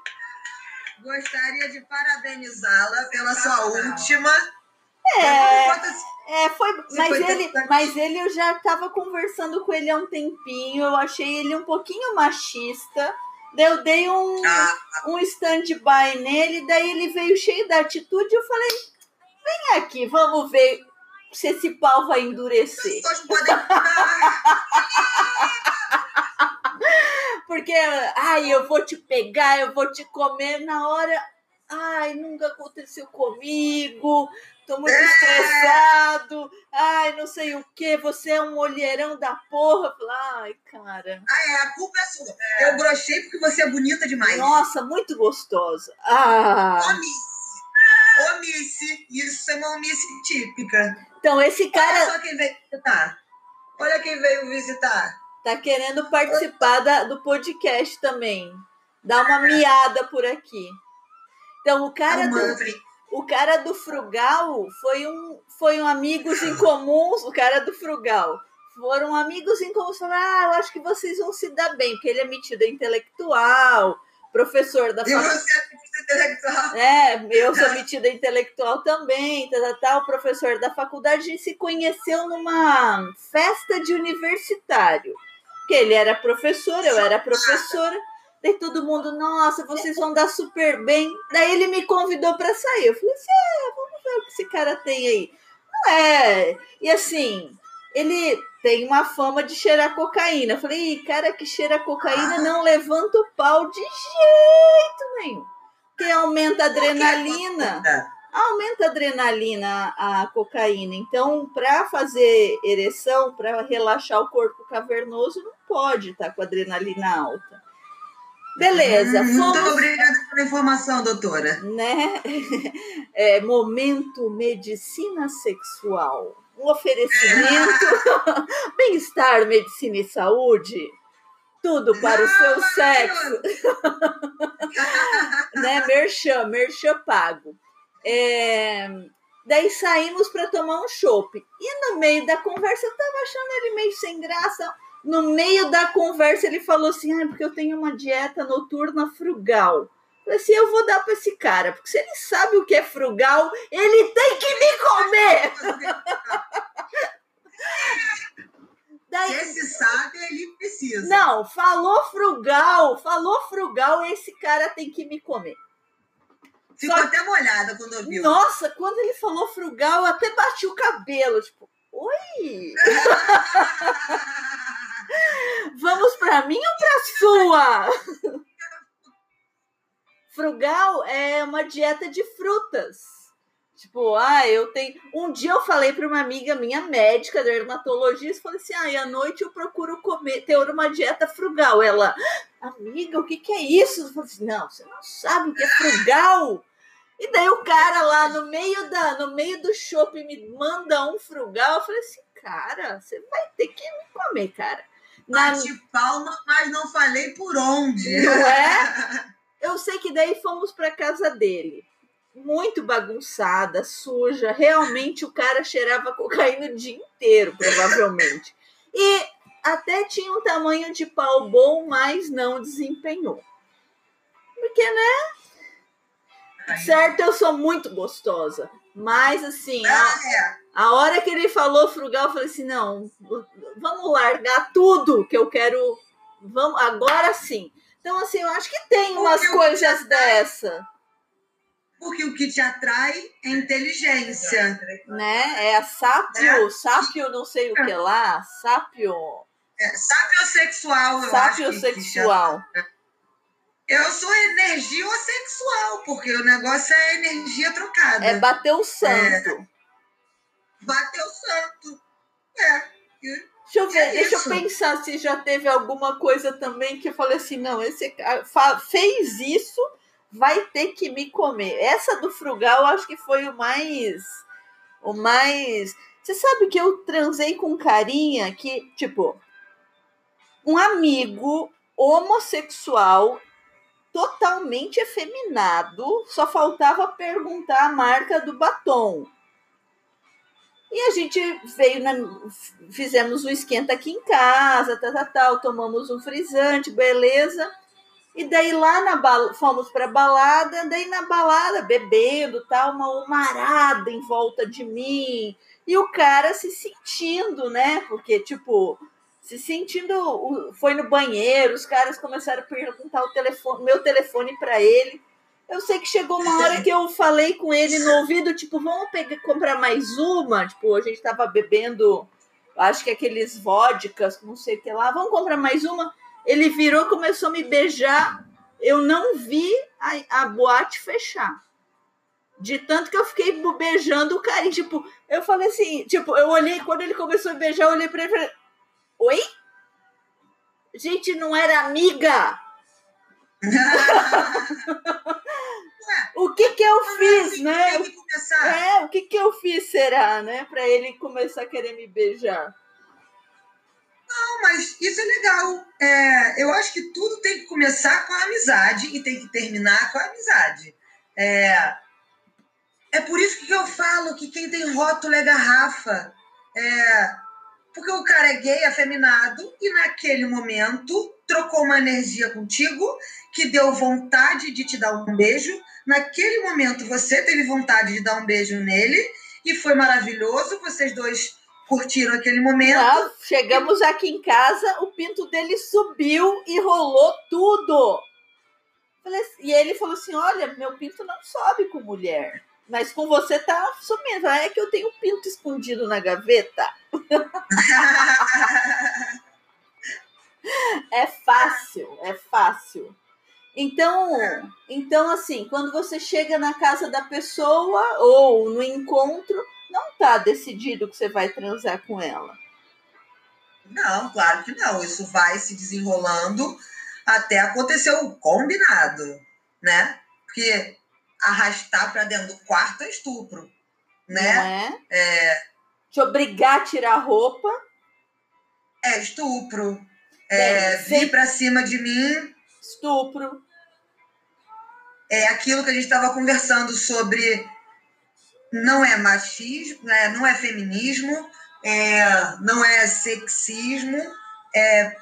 Gostaria de parabenizá-la pela sua última. É. É, foi, mas foi ele, mas ele eu já estava conversando com ele há um tempinho, eu achei ele um pouquinho machista. Eu dei um, ah. um stand-by nele, daí ele veio cheio da atitude, eu falei: "Vem aqui, vamos ver se esse pau vai endurecer". Porque, ai, eu vou te pegar, eu vou te comer na hora. Ai, nunca aconteceu comigo tô muito é. estressado, ai, não sei o que, você é um olheirão da porra. Ai, cara. Ah, é, a culpa é sua. É. Eu brochei porque você é bonita demais. Nossa, muito gostosa. Ah. Omice. Omice. Isso é uma omice típica. Então, esse cara. Olha só quem veio tá. Olha quem veio visitar. Tá querendo participar da, do podcast também. Dá uma miada por aqui. Então, o cara do, o cara do Frugal foi um, foi um amigos em comuns, o cara do Frugal. Foram amigos em comuns, falaram, ah, eu acho que vocês vão se dar bem, porque ele é metido intelectual, professor da faculdade. você é metida intelectual? É, eu sou metida intelectual também, tal, tal, tal, professor da faculdade, a gente se conheceu numa festa de universitário. Que ele era professor, eu era professora. Daí todo mundo, nossa, vocês vão dar super bem. Daí ele me convidou para sair. Eu falei assim: é, vamos ver o que esse cara tem aí. Não é. E assim, ele tem uma fama de cheirar cocaína. Eu falei, cara que cheira cocaína não levanta o pau de jeito nenhum. Porque aumenta a adrenalina. Aumenta a adrenalina a cocaína. Então, para fazer ereção, para relaxar o corpo cavernoso, não pode estar tá com adrenalina alta. Beleza. Hum, fomos, muito obrigada pela informação, doutora. Né? É, momento medicina sexual. Um oferecimento, bem-estar, medicina e saúde. Tudo para o seu sexo. né? Merchan, merchan pago. É, daí saímos para tomar um chopp. E no meio da conversa, eu tava achando ele meio sem graça no meio da conversa, ele falou assim: ah, porque eu tenho uma dieta noturna frugal. Eu falei assim: eu vou dar para esse cara, porque se ele sabe o que é frugal, ele tem que me comer. Daí, se esse sabe, ele precisa. Não, falou frugal, falou frugal, esse cara tem que me comer. Ficou Só... até molhada quando ouviu. Nossa, quando ele falou frugal, eu até bati o cabelo, tipo, oi! Para mim ou para sua? Frugal é uma dieta de frutas. Tipo, ah, eu tenho. Um dia eu falei para uma amiga minha médica, dermatologista, falei assim: ah, e à noite eu procuro comer, ter uma dieta frugal. Ela, amiga, o que, que é isso? Eu falei assim: não, você não sabe o que é frugal. E daí o cara lá no meio da, no meio do shopping me manda um frugal. Eu falei assim, cara, você vai ter que me comer, cara. Bate palma, mas não falei por onde. Não é? Eu sei que daí fomos para casa dele. Muito bagunçada, suja. Realmente o cara cheirava cocaína o dia inteiro, provavelmente. E até tinha um tamanho de pau bom, mas não desempenhou. Porque, né? Certo, eu sou muito gostosa. Mas, assim, a, é. a hora que ele falou frugal, eu falei assim: não, vamos largar tudo que eu quero. Vamos, agora sim. Então, assim, eu acho que tem umas porque coisas dessa. Porque o que te atrai é inteligência. Né? É sápio, é. sápio não sei o que lá, sápio. É, sápio sexual, eu sápio acho. sexual. Eu sou energia sexual, porque o negócio é energia trocada. É bater o santo. É. Bater o santo. É. Deixa eu ver, é deixa eu pensar se já teve alguma coisa também que eu falei assim, não, esse fez isso, vai ter que me comer. Essa do frugal, eu acho que foi o mais o mais Você sabe que eu transei com carinha que, tipo, um amigo homossexual totalmente efeminado, só faltava perguntar a marca do batom. E a gente veio, na, fizemos o um esquenta aqui em casa, tal, tal, tal, tomamos um frisante, beleza. E daí lá na fomos para balada, daí na balada, bebendo, tal, uma humarada em volta de mim. E o cara se sentindo, né? Porque, tipo, se sentindo. Foi no banheiro, os caras começaram a perguntar o telefone, meu telefone para ele. Eu sei que chegou uma hora que eu falei com ele no ouvido, tipo, vamos pegar, comprar mais uma. Tipo, a gente tava bebendo, acho que aqueles vodkas, não sei o que lá, vamos comprar mais uma. Ele virou, começou a me beijar. Eu não vi a, a boate fechar. De tanto que eu fiquei beijando o cara. tipo, eu falei assim, tipo, eu olhei, quando ele começou a beijar, eu olhei pra ele e falei, Oi? Gente, não era amiga? o que que eu fiz, né? É, o que que eu fiz será, né? Para ele começar a querer me beijar. Não, mas isso é legal. É, eu acho que tudo tem que começar com a amizade e tem que terminar com a amizade. É, é por isso que eu falo que quem tem rótulo é garrafa. É, porque o cara é gay, afeminado, e naquele momento trocou uma energia contigo que deu vontade de te dar um beijo. Naquele momento você teve vontade de dar um beijo nele e foi maravilhoso. Vocês dois curtiram aquele momento. Chegamos aqui em casa, o pinto dele subiu e rolou tudo. E ele falou assim: Olha, meu pinto não sobe com mulher. Mas com você tá sumindo. É que eu tenho um pinto escondido na gaveta. é fácil, é fácil. Então, então assim, quando você chega na casa da pessoa ou no encontro, não tá decidido que você vai transar com ela. Não, claro que não. Isso vai se desenrolando até acontecer o combinado, né? Porque arrastar para dentro do quarto é estupro, né? É? é? Te obrigar a tirar a roupa. É estupro. É, vir para cima de mim. Estupro. É aquilo que a gente estava conversando sobre não é machismo, né? não é feminismo, é, não é sexismo, é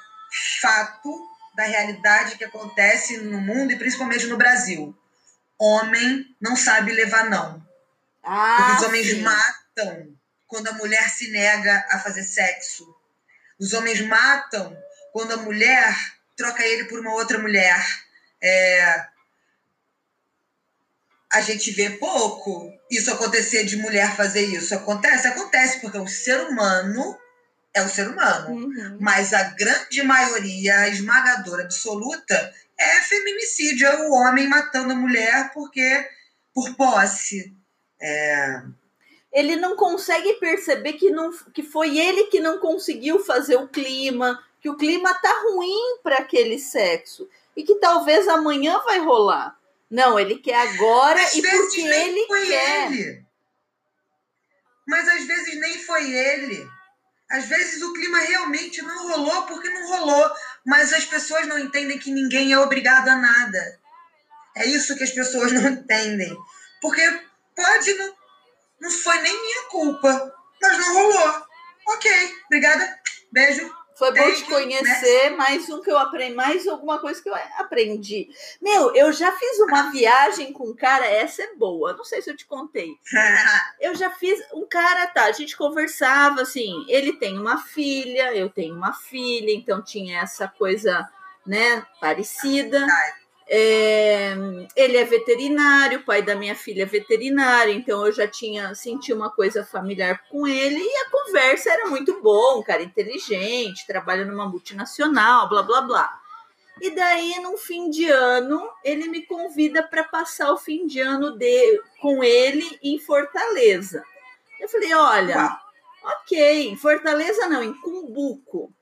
fato da realidade que acontece no mundo e principalmente no Brasil. Homem não sabe levar não. Ah, Porque os homens sim. matam quando a mulher se nega a fazer sexo. Os homens matam quando a mulher troca ele por uma outra mulher. É, a gente vê pouco isso acontecer de mulher fazer isso. Acontece? Acontece, porque o ser humano é o ser humano. Uhum. Mas a grande maioria, a esmagadora absoluta, é feminicídio, é o homem matando a mulher porque por posse. É... Ele não consegue perceber que, não, que foi ele que não conseguiu fazer o clima, que o clima tá ruim para aquele sexo e que talvez amanhã vai rolar. Não, ele quer agora às e porque ele quer. Ele. Mas às vezes nem foi ele. Às vezes o clima realmente não rolou porque não rolou. Mas as pessoas não entendem que ninguém é obrigado a nada. É isso que as pessoas não entendem. Porque pode não. Não foi nem minha culpa. Mas não rolou. Ok, obrigada. Beijo. Foi bom te conhecer, mais um que eu aprendi, mais alguma coisa que eu aprendi. Meu, eu já fiz uma viagem com um cara, essa é boa, não sei se eu te contei. Eu já fiz, um cara, tá, a gente conversava assim, ele tem uma filha, eu tenho uma filha, então tinha essa coisa, né, parecida. É, ele é veterinário, o pai da minha filha é veterinário, então eu já tinha senti uma coisa familiar com ele e a conversa era muito boa, um cara inteligente, trabalha numa multinacional, blá blá blá. E daí, no fim de ano, ele me convida para passar o fim de ano de, com ele em Fortaleza. Eu falei: olha, ok, em Fortaleza não, em Cumbuco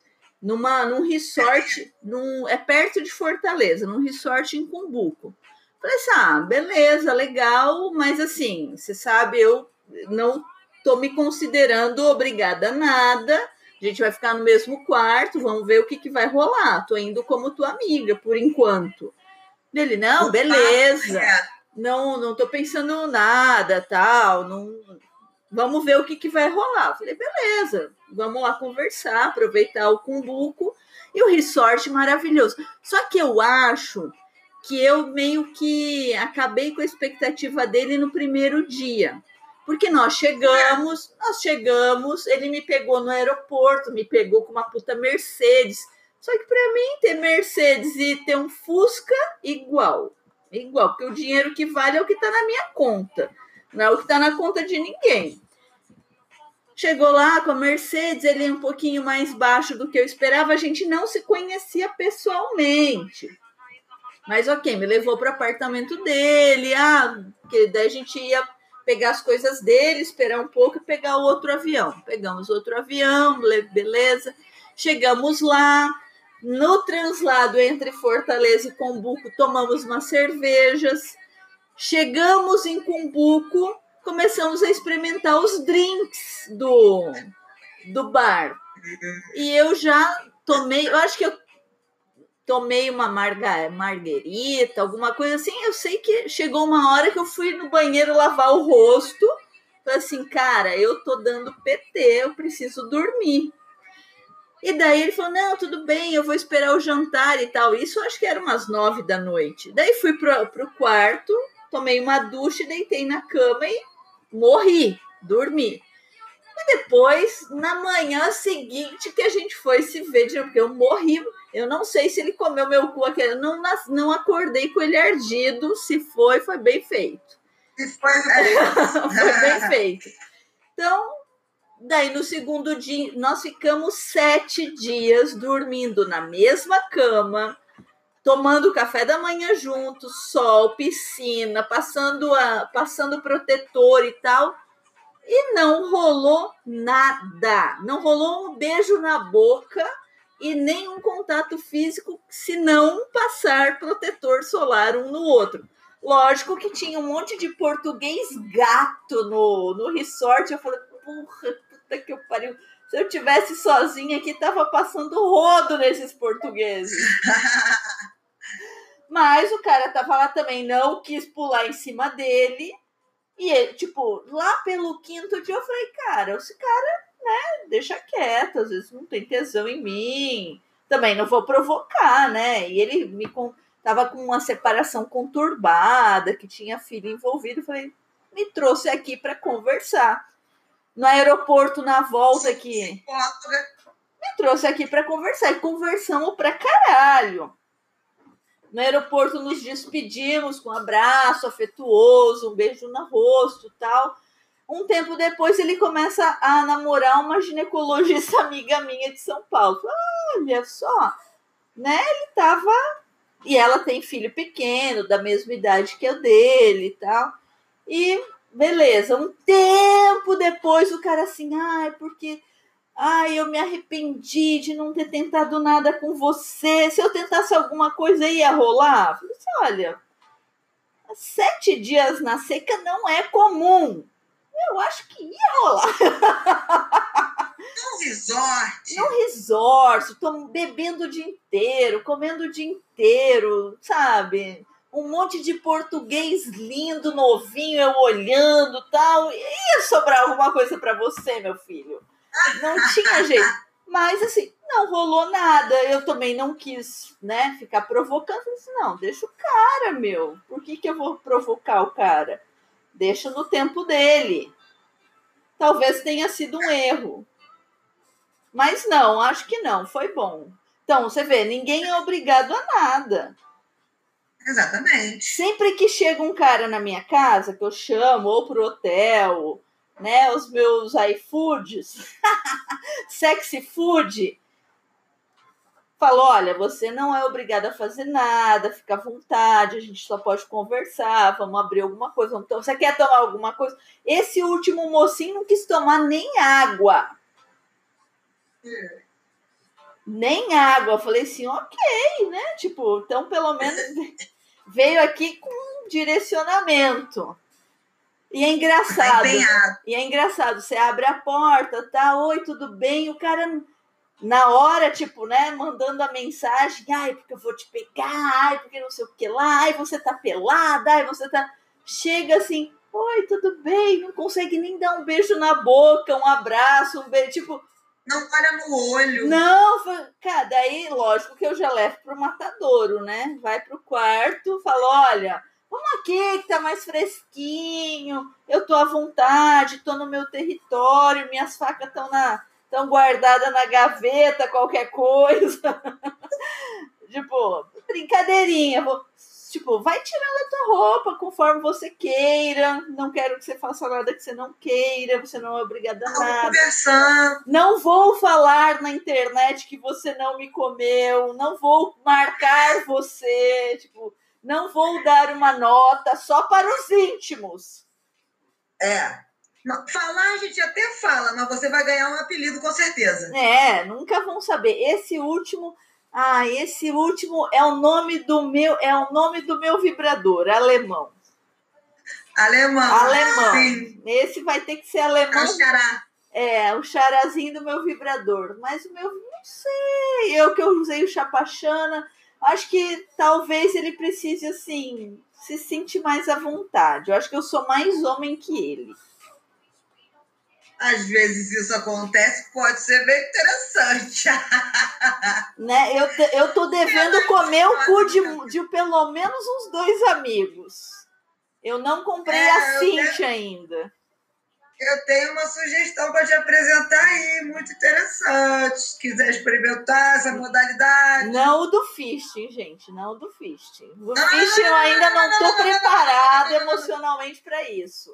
numa, num resort, num, é perto de Fortaleza, num resort em Cumbuco. Falei assim, ah, beleza, legal, mas assim, você sabe, eu não tô me considerando obrigada a nada, a gente vai ficar no mesmo quarto, vamos ver o que, que vai rolar. Tô indo como tua amiga, por enquanto. Ele, não, beleza. Não, não tô pensando nada, tal, não, vamos ver o que, que vai rolar. falei, beleza, vamos lá conversar, aproveitar o cumbuco e o resort maravilhoso. Só que eu acho que eu meio que acabei com a expectativa dele no primeiro dia. Porque nós chegamos, nós chegamos, ele me pegou no aeroporto, me pegou com uma puta Mercedes. Só que para mim ter Mercedes e ter um Fusca igual, igual, porque o dinheiro que vale é o que está na minha conta, não é o que está na conta de ninguém. Chegou lá com a Mercedes, ele é um pouquinho mais baixo do que eu esperava. A gente não se conhecia pessoalmente. Mas ok, me levou para o apartamento dele. Ah, que daí a gente ia pegar as coisas dele, esperar um pouco e pegar o outro avião. Pegamos outro avião, beleza. Chegamos lá. No translado entre Fortaleza e Combuco, tomamos umas cervejas. Chegamos em Cumbuco, começamos a experimentar os drinks do, do bar. E eu já tomei, eu acho que eu tomei uma marga, marguerita, alguma coisa assim. Eu sei que chegou uma hora que eu fui no banheiro lavar o rosto. Falei assim, cara, eu tô dando PT, eu preciso dormir. E daí ele falou: não, tudo bem, eu vou esperar o jantar e tal. Isso acho que era umas nove da noite. Daí fui pro, pro quarto, tomei uma ducha, deitei na cama e morri, dormi. E depois, na manhã seguinte, que a gente foi se ver, porque eu morri. Eu não sei se ele comeu meu cu aquele. Não, não acordei com ele ardido. Se foi, foi bem feito. Se foi, é. foi bem feito. Então, Daí, no segundo dia, nós ficamos sete dias dormindo na mesma cama, tomando café da manhã juntos, sol, piscina, passando, a, passando protetor e tal. E não rolou nada. Não rolou um beijo na boca e nem um contato físico, se não passar protetor solar um no outro. Lógico que tinha um monte de português gato no, no resort. Eu falei, porra, puta que eu pariu. Se eu tivesse sozinha aqui, tava passando rodo nesses portugueses. Mas o cara tava lá também, não quis pular em cima dele. E, ele, tipo, lá pelo quinto dia eu falei, cara, esse cara, né, deixa quieto, às vezes não tem tesão em mim. Também não vou provocar, né? E ele me tava com uma separação conturbada, que tinha filho envolvido. Eu falei, me trouxe aqui para conversar no aeroporto na volta aqui. Me trouxe aqui para conversar e conversamos pra caralho. No aeroporto nos despedimos com um abraço afetuoso, um beijo no rosto, tal. Um tempo depois ele começa a namorar uma ginecologista amiga minha de São Paulo. Olha só, né? Ele tava e ela tem filho pequeno, da mesma idade que o dele e tal. E Beleza, um tempo depois o cara assim, ai, porque ai, eu me arrependi de não ter tentado nada com você. Se eu tentasse alguma coisa ia rolar? falei assim, olha, sete dias na seca não é comum. Eu acho que ia rolar. Num resort. Num resort, tô bebendo o dia inteiro, comendo o dia inteiro, sabe? um monte de português lindo, novinho, eu olhando tal. Ia sobrar alguma coisa para você, meu filho. Não tinha jeito. Mas assim, não rolou nada. Eu também não quis, né, ficar provocando. disse, não, deixa o cara, meu. Por que, que eu vou provocar o cara? Deixa no tempo dele. Talvez tenha sido um erro. Mas não, acho que não, foi bom. Então, você vê, ninguém é obrigado a nada. Exatamente. Sempre que chega um cara na minha casa, que eu chamo, ou pro hotel, né, os meus iFoods, sexy food, falo, olha, você não é obrigada a fazer nada, fica à vontade, a gente só pode conversar, vamos abrir alguma coisa. Então, você quer tomar alguma coisa? Esse último mocinho não quis tomar nem água. Nem água. Eu falei assim, ok, né? Tipo, então pelo menos veio aqui com um direcionamento. E é engraçado. E é engraçado, você abre a porta, tá? Oi, tudo bem? O cara, na hora, tipo, né, mandando a mensagem, ai, porque eu vou te pegar, ai, porque não sei o que lá, ai, você tá pelada, ai, você tá. Chega assim, oi, tudo bem? Não consegue nem dar um beijo na boca, um abraço, um beijo, tipo, não olha no olho. Não, cara, daí, lógico que eu já levo pro matadouro, né? Vai pro quarto, fala: olha, vamos aqui que tá mais fresquinho, eu tô à vontade, tô no meu território, minhas facas estão na. Estão guardadas na gaveta, qualquer coisa. tipo, brincadeirinha. Vou, Tipo, vai tirando a tua roupa conforme você queira. Não quero que você faça nada que você não queira. Você não é obrigada a nada. Conversando. Não vou falar na internet que você não me comeu. Não vou marcar você. Tipo, não vou dar uma nota só para os íntimos. É. Falar a gente até fala, mas você vai ganhar um apelido com certeza. É, nunca vão saber. Esse último ah, esse último é o nome do meu, é o nome do meu vibrador, alemão. Alemão. Alemão. Sim. Esse vai ter que ser alemão. Xará. É, o charazinho do meu vibrador. Mas o meu, não sei. Eu que eu usei o chapachana, acho que talvez ele precise, assim, se sentir mais à vontade. Eu acho que eu sou mais homem que ele. Às vezes isso acontece, pode ser bem interessante. né? eu, eu tô devendo comer o cu de, de pelo menos uns dois amigos. Eu não comprei é, a Cintia ainda. Eu tenho uma sugestão para te apresentar aí, muito interessante. Se quiser experimentar essa modalidade. Não o do fisting, gente, não o do fisting. O fisting eu ainda não estou preparada emocionalmente para isso.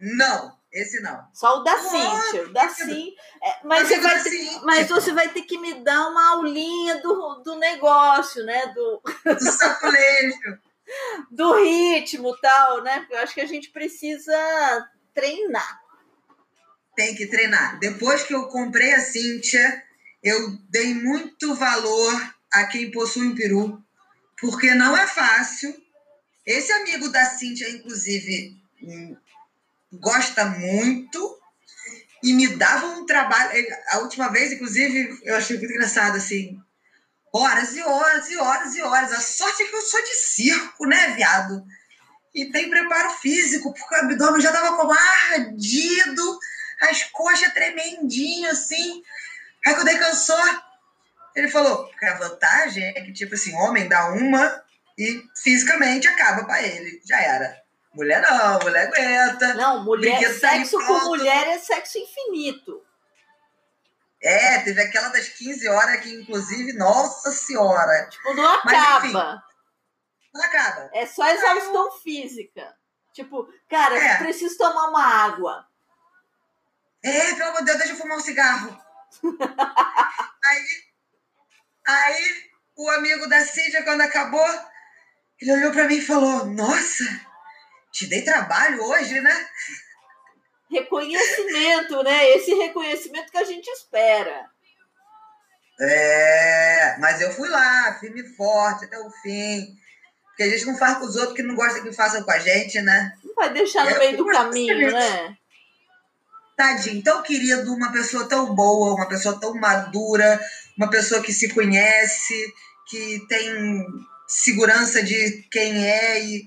Não, esse não. Só o da Cintia. O da Cintia. É, mas, você vai ter, mas você vai ter que me dar uma aulinha do, do negócio, né? Do, do do ritmo tal, né? Eu acho que a gente precisa treinar. Tem que treinar. Depois que eu comprei a Cíntia, eu dei muito valor a quem possui um peru, porque não é fácil. Esse amigo da Cíntia, inclusive, hum, gosta muito e me dava um trabalho. A última vez, inclusive, eu achei muito engraçado, assim, horas e horas e horas e horas. A sorte é que eu sou de circo, né, viado? E tem preparo físico, porque o abdômen já tava como ardido, as coxas tremendinho assim. Aí quando ele cansou, ele falou que a vantagem é que, tipo assim, homem dá uma e fisicamente acaba para ele. Já era. Mulher não, mulher aguenta. Não, mulher, tá sexo tá com mulher é sexo infinito. É, teve aquela das 15 horas que, inclusive, nossa senhora. Tipo, não acaba. Mas, enfim, não acaba. É só exaustão eu... física. Tipo, cara, é. preciso tomar uma água. É, pelo amor de Deus, deixa eu fumar um cigarro. aí, aí, o amigo da Cíntia, quando acabou, ele olhou para mim e falou: Nossa, te dei trabalho hoje, né? Reconhecimento, né? Esse reconhecimento que a gente espera. É, mas eu fui lá, firme e forte até o fim. Porque a gente não faz com os outros que não gosta que façam com a gente, né? Não vai deixar no é, meio do caminho, né? Tadinho, tão querido, uma pessoa tão boa, uma pessoa tão madura, uma pessoa que se conhece, que tem segurança de quem é e.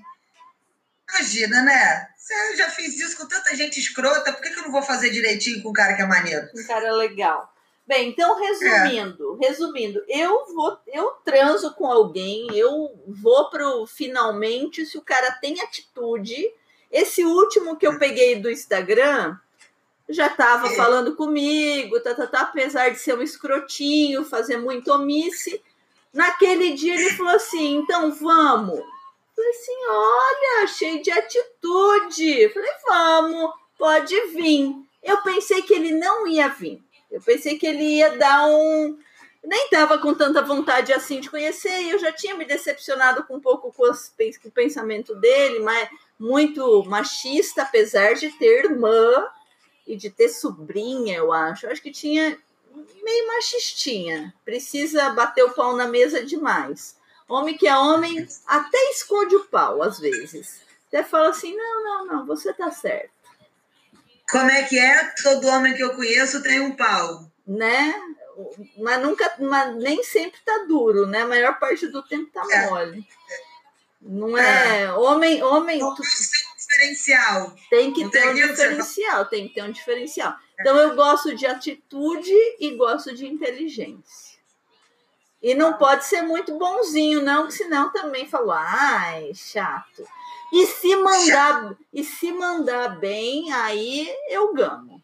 Imagina, né? Eu já fiz isso com tanta gente escrota, por que, que eu não vou fazer direitinho com um cara que é maneiro? Um cara legal. Bem, então resumindo, é. resumindo, eu vou, eu transo com alguém, eu vou pro finalmente se o cara tem atitude. Esse último que eu peguei do Instagram já tava é. falando comigo, tá, tá, tá, apesar de ser um escrotinho, fazer muito omisse. Naquele dia ele falou assim: então vamos. falei assim: olha, cheio de atitude. falei: vamos, pode vir. Eu pensei que ele não ia vir. Eu pensei que ele ia dar um. Nem estava com tanta vontade assim de conhecer, e eu já tinha me decepcionado com um pouco com, com o pensamento dele, mas muito machista, apesar de ter irmã e de ter sobrinha, eu acho. Eu acho que tinha meio machistinha. Precisa bater o pau na mesa demais. Homem que é homem até esconde o pau, às vezes. Até fala assim: não, não, não, você tá certo. Como é que é? Todo homem que eu conheço tem um pau. Né? Mas nunca, mas nem sempre tá duro, né? A maior parte do tempo tá é. mole. Não é, é. homem, homem. Tu... tem um diferencial. Tem que Não ter um diferencial, tem que ter um diferencial. Então eu gosto de atitude e gosto de inteligência. E não pode ser muito bonzinho, não, que senão também falou, ai, chato. E se mandar, e se mandar bem, aí eu gamo.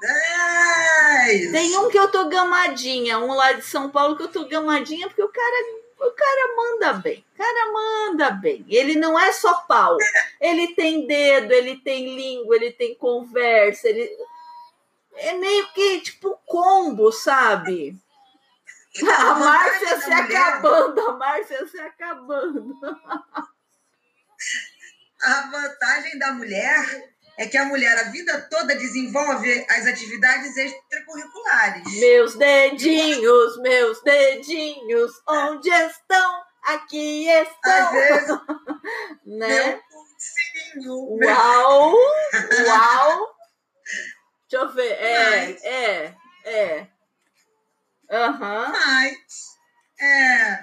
É Tem um que eu tô gamadinha, um lá de São Paulo que eu tô gamadinha, porque o cara, o cara manda bem. O cara manda bem. Ele não é só pau. Ele tem dedo, ele tem língua, ele tem conversa, ele é meio que tipo combo, sabe? A Márcia se acabando, a Márcia se acabando. A vantagem da mulher é que a mulher a vida toda desenvolve as atividades extracurriculares. Meus dedinhos, meus dedinhos, onde estão? Aqui estão. Às vezes, né? Meu pulsinho. Uau! Uau! Deixa eu ver. É, Mas... é, é. Aham. Uhum. Mas, é,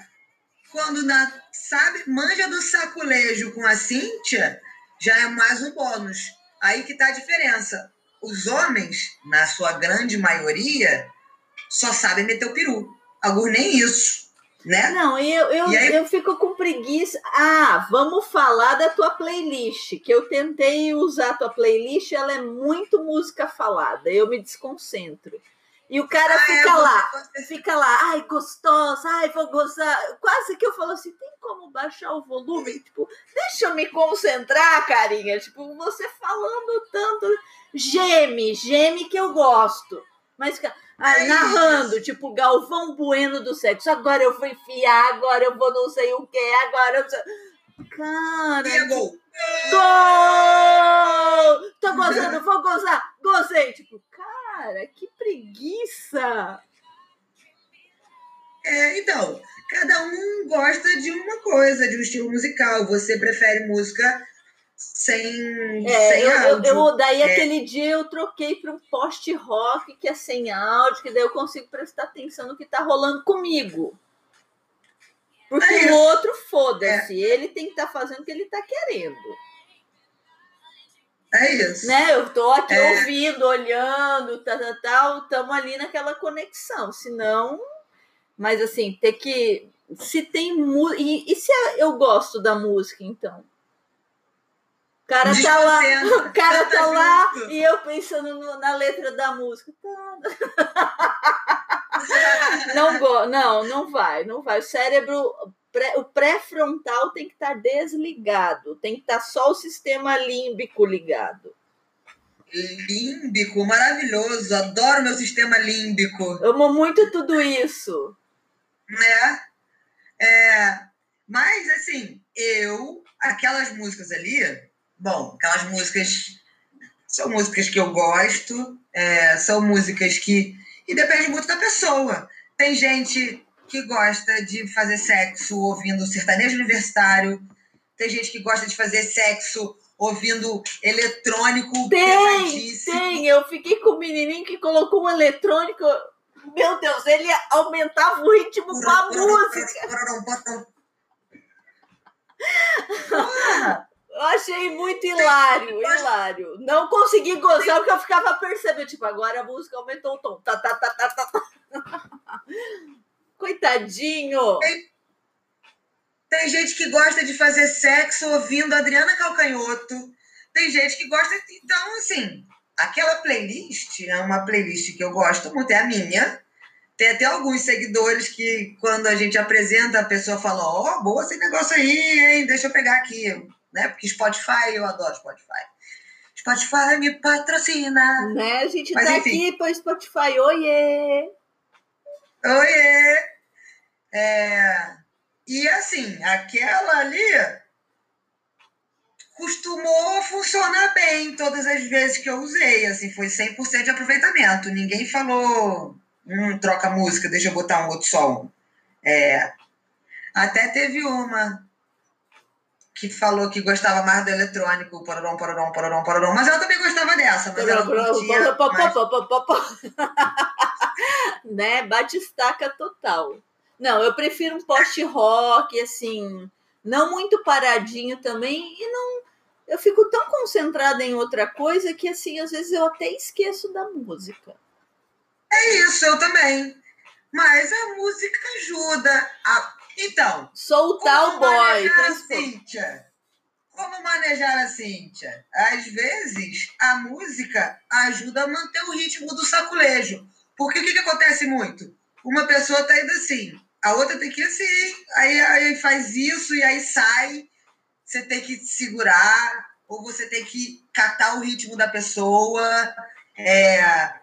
quando na, sabe, manja do saculejo com a Cíntia, já é mais um bônus. Aí que tá a diferença. Os homens, na sua grande maioria, só sabem meter o peru. Alguns nem isso. Né? Não, eu, eu, aí... eu fico com preguiça. Ah, vamos falar da tua playlist, que eu tentei usar a tua playlist, ela é muito música falada, eu me desconcentro. E o cara ah, fica é, lá, fica lá, ai, gostosa, ai, vou gozar. Quase que eu falo assim, tem como baixar o volume? Tipo, deixa eu me concentrar, carinha. Tipo, você falando tanto, geme, geme que eu gosto. Mas ah, é narrando, tipo, Galvão Bueno do sexo. Agora eu vou enfiar, agora eu vou não sei o que, agora eu. Cara. E é gol. Gol! Tô gozando, vou gozar. Gozei. Tipo, cara, que preguiça. É, então, cada um gosta de uma coisa, de um estilo musical. Você prefere música sem, é, sem eu, áudio. Eu, eu daí é. aquele dia eu troquei para um post rock que é sem áudio, que daí eu consigo prestar atenção no que está rolando comigo. Porque é o outro, foda-se, é. ele tem que estar tá fazendo o que ele está querendo. É isso. Né? Eu tô aqui é. ouvindo, olhando, tal, tal, tal, estamos ali naquela conexão. Senão, mas assim, ter que. Se tem música. E, e se eu gosto da música, então? O cara tá lá, o cara tá lá e eu pensando no, na letra da música. Não, não, não vai, não vai. O cérebro, o pré-frontal tem que estar tá desligado, tem que estar tá só o sistema límbico ligado. Límbico, maravilhoso, adoro meu sistema límbico. Amo muito tudo isso. Né? É, mas, assim, eu, aquelas músicas ali, Bom, aquelas músicas são músicas que eu gosto, é, são músicas que. E depende muito da pessoa. Tem gente que gosta de fazer sexo ouvindo sertanejo universitário, tem gente que gosta de fazer sexo ouvindo eletrônico. Tem, tem. Eu fiquei com o menininho que colocou um eletrônico. Meu Deus, ele aumentava o ritmo com a música. Eu achei muito hilário, hilário. Não consegui gozar porque eu ficava percebendo, tipo, agora a música aumentou o tom. Tá, tá, tá, tá, tá. Coitadinho. Tem, tem gente que gosta de fazer sexo ouvindo Adriana Calcanhoto. Tem gente que gosta. Então, assim, aquela playlist é uma playlist que eu gosto muito, é a minha. Tem até alguns seguidores que, quando a gente apresenta, a pessoa fala: Ó, oh, boa esse negócio aí, hein? Deixa eu pegar aqui né? Porque Spotify, eu adoro Spotify. Spotify me patrocina. Né? A gente Mas, tá enfim. aqui para Spotify. Oiê! Oiê! É... E assim, aquela ali costumou funcionar bem todas as vezes que eu usei. Assim, foi 100% de aproveitamento. Ninguém falou, hum, troca música, deixa eu botar um outro som. É... Até teve uma que falou que gostava mais do eletrônico, pororão, pororão, pororão, pororão. Mas ela também gostava dessa, mas ela curtia né? Batistaca total. Não, eu prefiro um post-rock, assim, não muito paradinho também, e não... Eu fico tão concentrada em outra coisa que, assim, às vezes eu até esqueço da música. É isso, eu também. Mas a música ajuda. A então. Soltar o boy. A Cíntia? Como manejar a Cíntia? Às vezes, a música ajuda a manter o ritmo do saculejo. Porque o que, que acontece muito? Uma pessoa tá indo assim, a outra tem que ir assim, aí, aí faz isso e aí sai. Você tem que segurar, ou você tem que catar o ritmo da pessoa. É,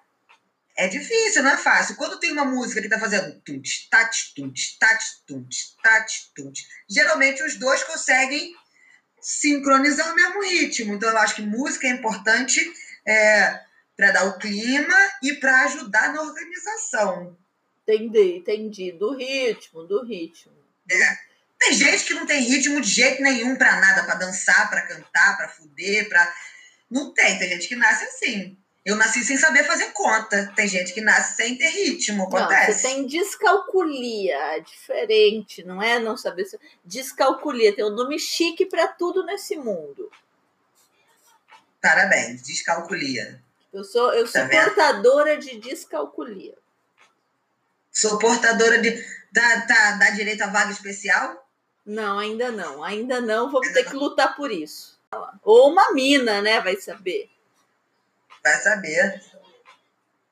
é difícil, não é fácil. Quando tem uma música que tá fazendo tunt, tat, tunt, tat, tunt, tat, tunt, geralmente os dois conseguem sincronizar o mesmo ritmo. Então eu acho que música é importante é, para dar o clima e para ajudar na organização. Entendi, entendi. Do ritmo, do ritmo. É. Tem gente que não tem ritmo de jeito nenhum para nada, para dançar, para cantar, para fuder, para não tem. Tem gente que nasce assim. Eu nasci sem saber fazer conta. Tem gente que nasce sem ter ritmo, acontece. Não, você tem descalculia, é diferente, não é não saber. Descalculia, tem um nome chique para tudo nesse mundo. Parabéns, descalculia. Eu sou, eu tá sou portadora de descalculia. Sou portadora de. Dá, tá, dá direito a vaga especial? Não, ainda não. Ainda não. Vou ter que lutar por isso. Ou uma mina, né? Vai saber. Vai saber.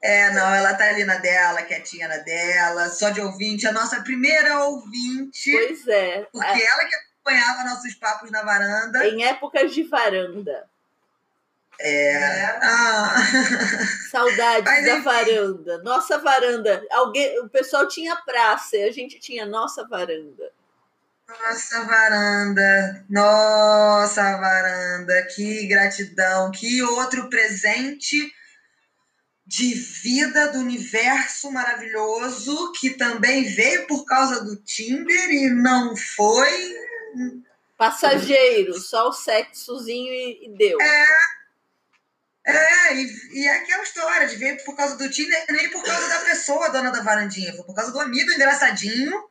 É, não, ela tá ali na dela, quietinha na dela, só de ouvinte, a nossa primeira ouvinte. Pois é. Porque é. ela que acompanhava nossos papos na varanda. Em épocas de varanda. É. Ah. Saudades Mas, da varanda. Nossa varanda. Alguém, o pessoal tinha praça e a gente tinha nossa varanda. Nossa varanda, nossa varanda, que gratidão, que outro presente de vida do universo maravilhoso que também veio por causa do Tinder e não foi passageiro, só o sexozinho e, e deu. É, é e, e é aquela história de veio por causa do Tinder, nem por causa da pessoa, dona da varandinha, foi por causa do amigo engraçadinho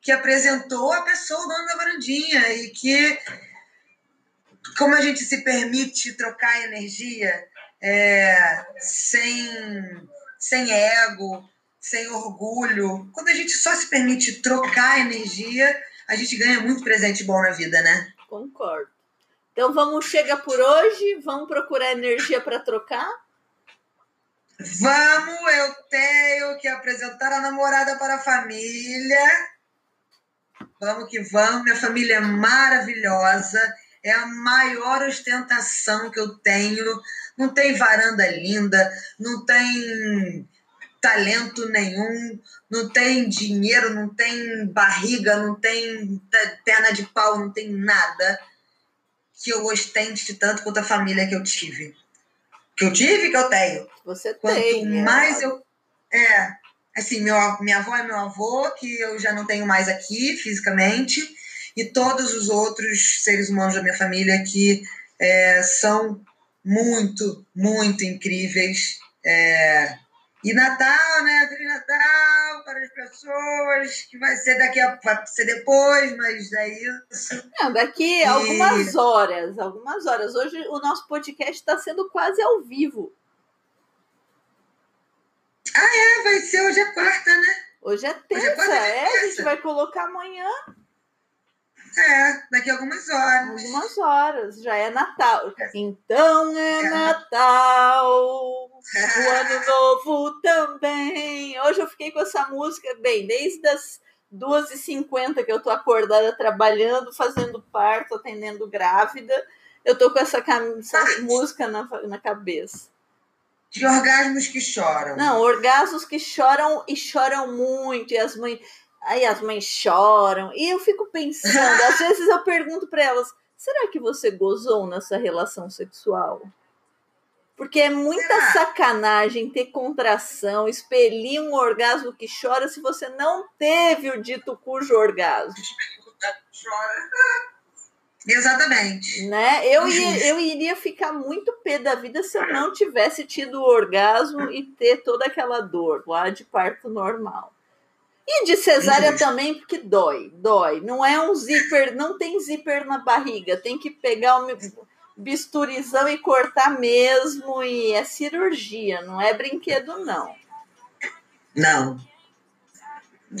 que apresentou a pessoa, o dono da varandinha, e que como a gente se permite trocar energia é, sem, sem ego, sem orgulho, quando a gente só se permite trocar energia, a gente ganha muito presente bom na vida, né? Concordo. Então vamos chegar por hoje, vamos procurar energia para trocar? Vamos, eu tenho que apresentar a namorada para a família. Vamos que vamos, minha família é maravilhosa, é a maior ostentação que eu tenho. Não tem varanda linda, não tem talento nenhum, não tem dinheiro, não tem barriga, não tem perna de pau, não tem nada que eu ostente tanto quanto a família que eu tive. Que eu tive, que eu tenho. Você Quanto tem. É. mais é. eu. É, assim, meu, minha avó é meu avô, que eu já não tenho mais aqui fisicamente, e todos os outros seres humanos da minha família que é, são muito, muito incríveis. É, e Natal, né? Feliz Natal para as pessoas, que vai ser daqui a vai ser depois, mas é isso. Não, daqui e... algumas horas, algumas horas. Hoje o nosso podcast está sendo quase ao vivo. Ah, é, vai ser hoje é quarta, né? Hoje é terça, hoje é, quarta, é, é a gente vai colocar amanhã. É, daqui a algumas horas. Algumas horas, já é Natal. É. Então é, é. Natal, o Ano Novo também. Hoje eu fiquei com essa música, bem, desde as 2h50 que eu tô acordada trabalhando, fazendo parto, atendendo grávida, eu tô com essa, essa música na, na cabeça. De orgasmos que choram. Não, orgasmos que choram e choram muito. E as mães. Aí as mães choram. E eu fico pensando, às vezes eu pergunto para elas: será que você gozou nessa relação sexual? Porque é muita será? sacanagem ter contração, expelir um orgasmo que chora se você não teve o dito cujo orgasmo. Chora. Exatamente. Né? Eu, ia, eu iria ficar muito pé da vida se eu não tivesse tido o orgasmo e ter toda aquela dor lá de parto normal. E de cesárea também, porque dói, dói. Não é um zíper, não tem zíper na barriga, tem que pegar o bisturizão e cortar mesmo, e é cirurgia, não é brinquedo, não. Não.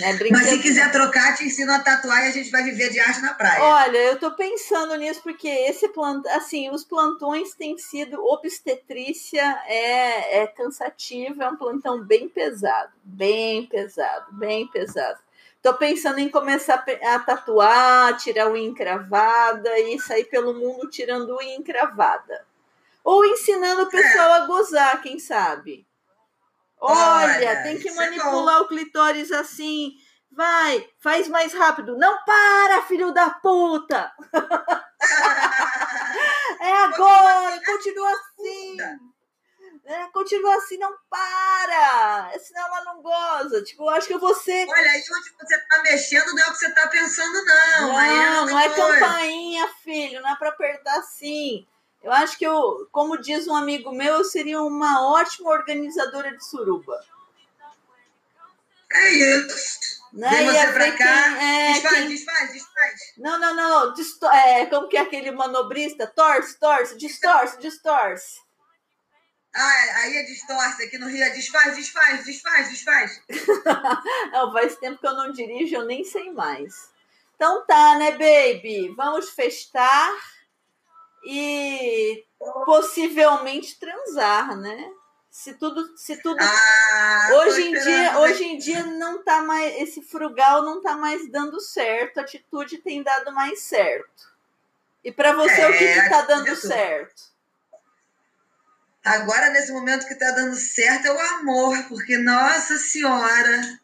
É Mas se quiser trocar, te ensino a tatuar e a gente vai viver de arte na praia. Olha, eu tô pensando nisso porque esse plantão, assim, os plantões têm sido obstetrícia é, é cansativo, é um plantão bem pesado, bem pesado, bem pesado. Tô pensando em começar a tatuar, tirar unha encravada e sair pelo mundo tirando unha encravada. Ou ensinando o pessoal é. a gozar, quem sabe? Olha, Olha tem que é manipular é o clitóris assim. Vai, faz mais rápido. Não para, filho da puta! é agora, continua assim. É, continua assim, não para! Senão ela não goza. Tipo, eu acho que você. Olha, aí onde você tá mexendo não é o que você tá pensando, não. Não, é não é campainha, filho. Não é pra apertar assim. Eu acho que eu, como diz um amigo meu, eu seria uma ótima organizadora de suruba. É isso. Né? Vem você pra cá. quem- é, desfaz, desfaz, desfaz. Não, não, não, não. Disto- é, como que é aquele manobrista? Torce, torce, distorce, distorce. Ah, aí é distorce. Aqui no Rio é desfaz, desfaz, desfaz, desfaz. Não, faz tempo que eu não dirijo, eu nem sei mais. Então tá, né, baby? Vamos festar e possivelmente transar, né? Se tudo, se tudo. Ah, hoje em dia, esperando. hoje em dia não tá mais esse frugal não tá mais dando certo, a atitude tem dado mais certo. E pra você o que, É, que tá dando isso. certo? Agora, nesse momento que tá dando certo, é o amor, porque, nossa senhora.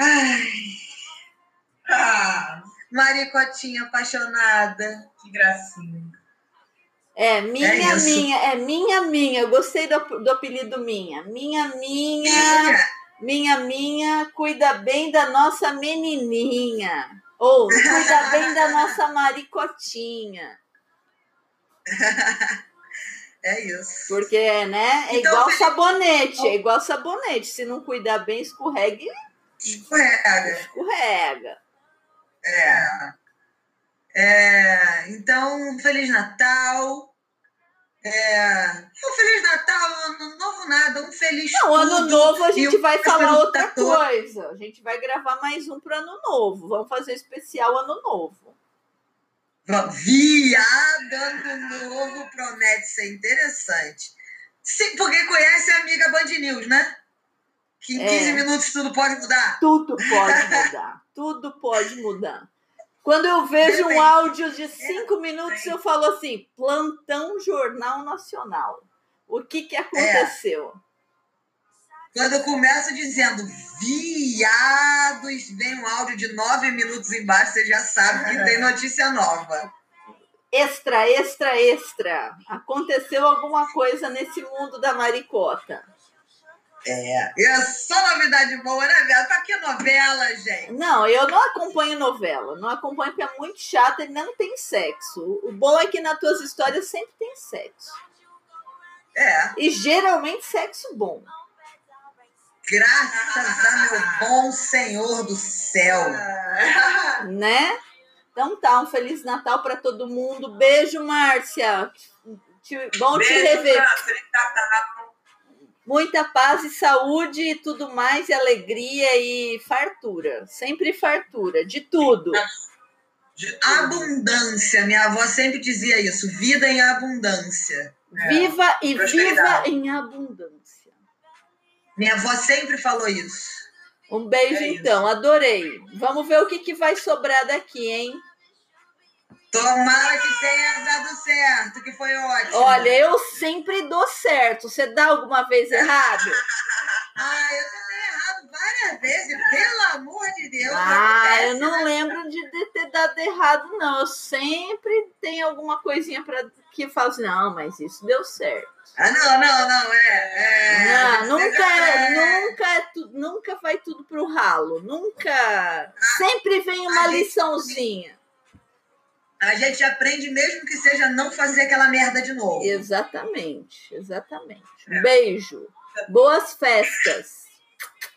Ai, Ah, maricotinha apaixonada. que gracinha. É, minha, É minha, é minha, minha. Eu gostei do, do apelido minha. Minha, minha. Minha. Minha, minha, cuida bem da nossa menininha. Ou cuida bem da nossa maricotinha. É isso. Porque, né? É Então, igual sabonete. É igual sabonete. Se não cuidar bem, escorrega e Escorrega. escorrega. É. É, então, Feliz Natal. É, um Feliz Natal, ano novo nada, um feliz Não, ano novo a gente vai falar outra coisa. A gente vai gravar mais um para ano novo. Vamos fazer especial ano novo. Viado, ano novo promete ser interessante. Sim, porque conhece a amiga Band News, né? Que em É. 15 minutos tudo pode mudar. Tudo pode mudar. Tudo pode mudar. Quando eu vejo um áudio de cinco minutos, eu falo assim: plantão Jornal Nacional. O que, que aconteceu? Quando eu começo dizendo viados, vem um áudio de 9 minutos embaixo, você já sabe que tem notícia nova. Extra, extra, extra. Aconteceu alguma coisa nesse mundo da maricota. É. É só novidade boa, né, Beto? Tá aqui novela, gente. Não, eu não acompanho novela. Não acompanho porque é muito chato e não tem sexo. O bom é que nas tuas histórias sempre tem sexo. É. E geralmente sexo bom. Graças a meu bom Senhor do céu. né? Então tá, um Feliz Natal para todo mundo. Beijo, Márcia. Te- Bom te Beijo, rever. Feliz Natal. Muita paz e saúde e tudo mais, e alegria e fartura. Sempre fartura, de tudo. De tudo. Abundância. Minha avó sempre dizia isso. Vida em abundância. É. Viva e viva em abundância. Minha avó sempre falou isso. Um beijo, É isso. então, adorei. Vamos ver o que, que vai sobrar daqui, hein? Tomara que tenha dado certo, que foi ótimo. Olha, eu sempre dou certo. Você dá alguma vez errado? Ah, eu errado várias vezes, pelo amor de Deus. Ah, acontece, eu não né? lembro de de ter dado errado, não. Eu sempre tenho alguma coisinha para que falo assim, não, mas isso deu certo. Ah, não, não, não, é. é não, nunca, é, nunca, é tu- nunca vai tudo pro ralo. Nunca. Sempre vem uma liçãozinha. A gente aprende mesmo que seja não fazer aquela merda de novo. Exatamente, exatamente. Um beijo. Boas festas.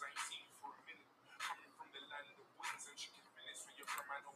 I ain't seen you for a minute. Coming from the land of winds, and she can finish when you're from, I know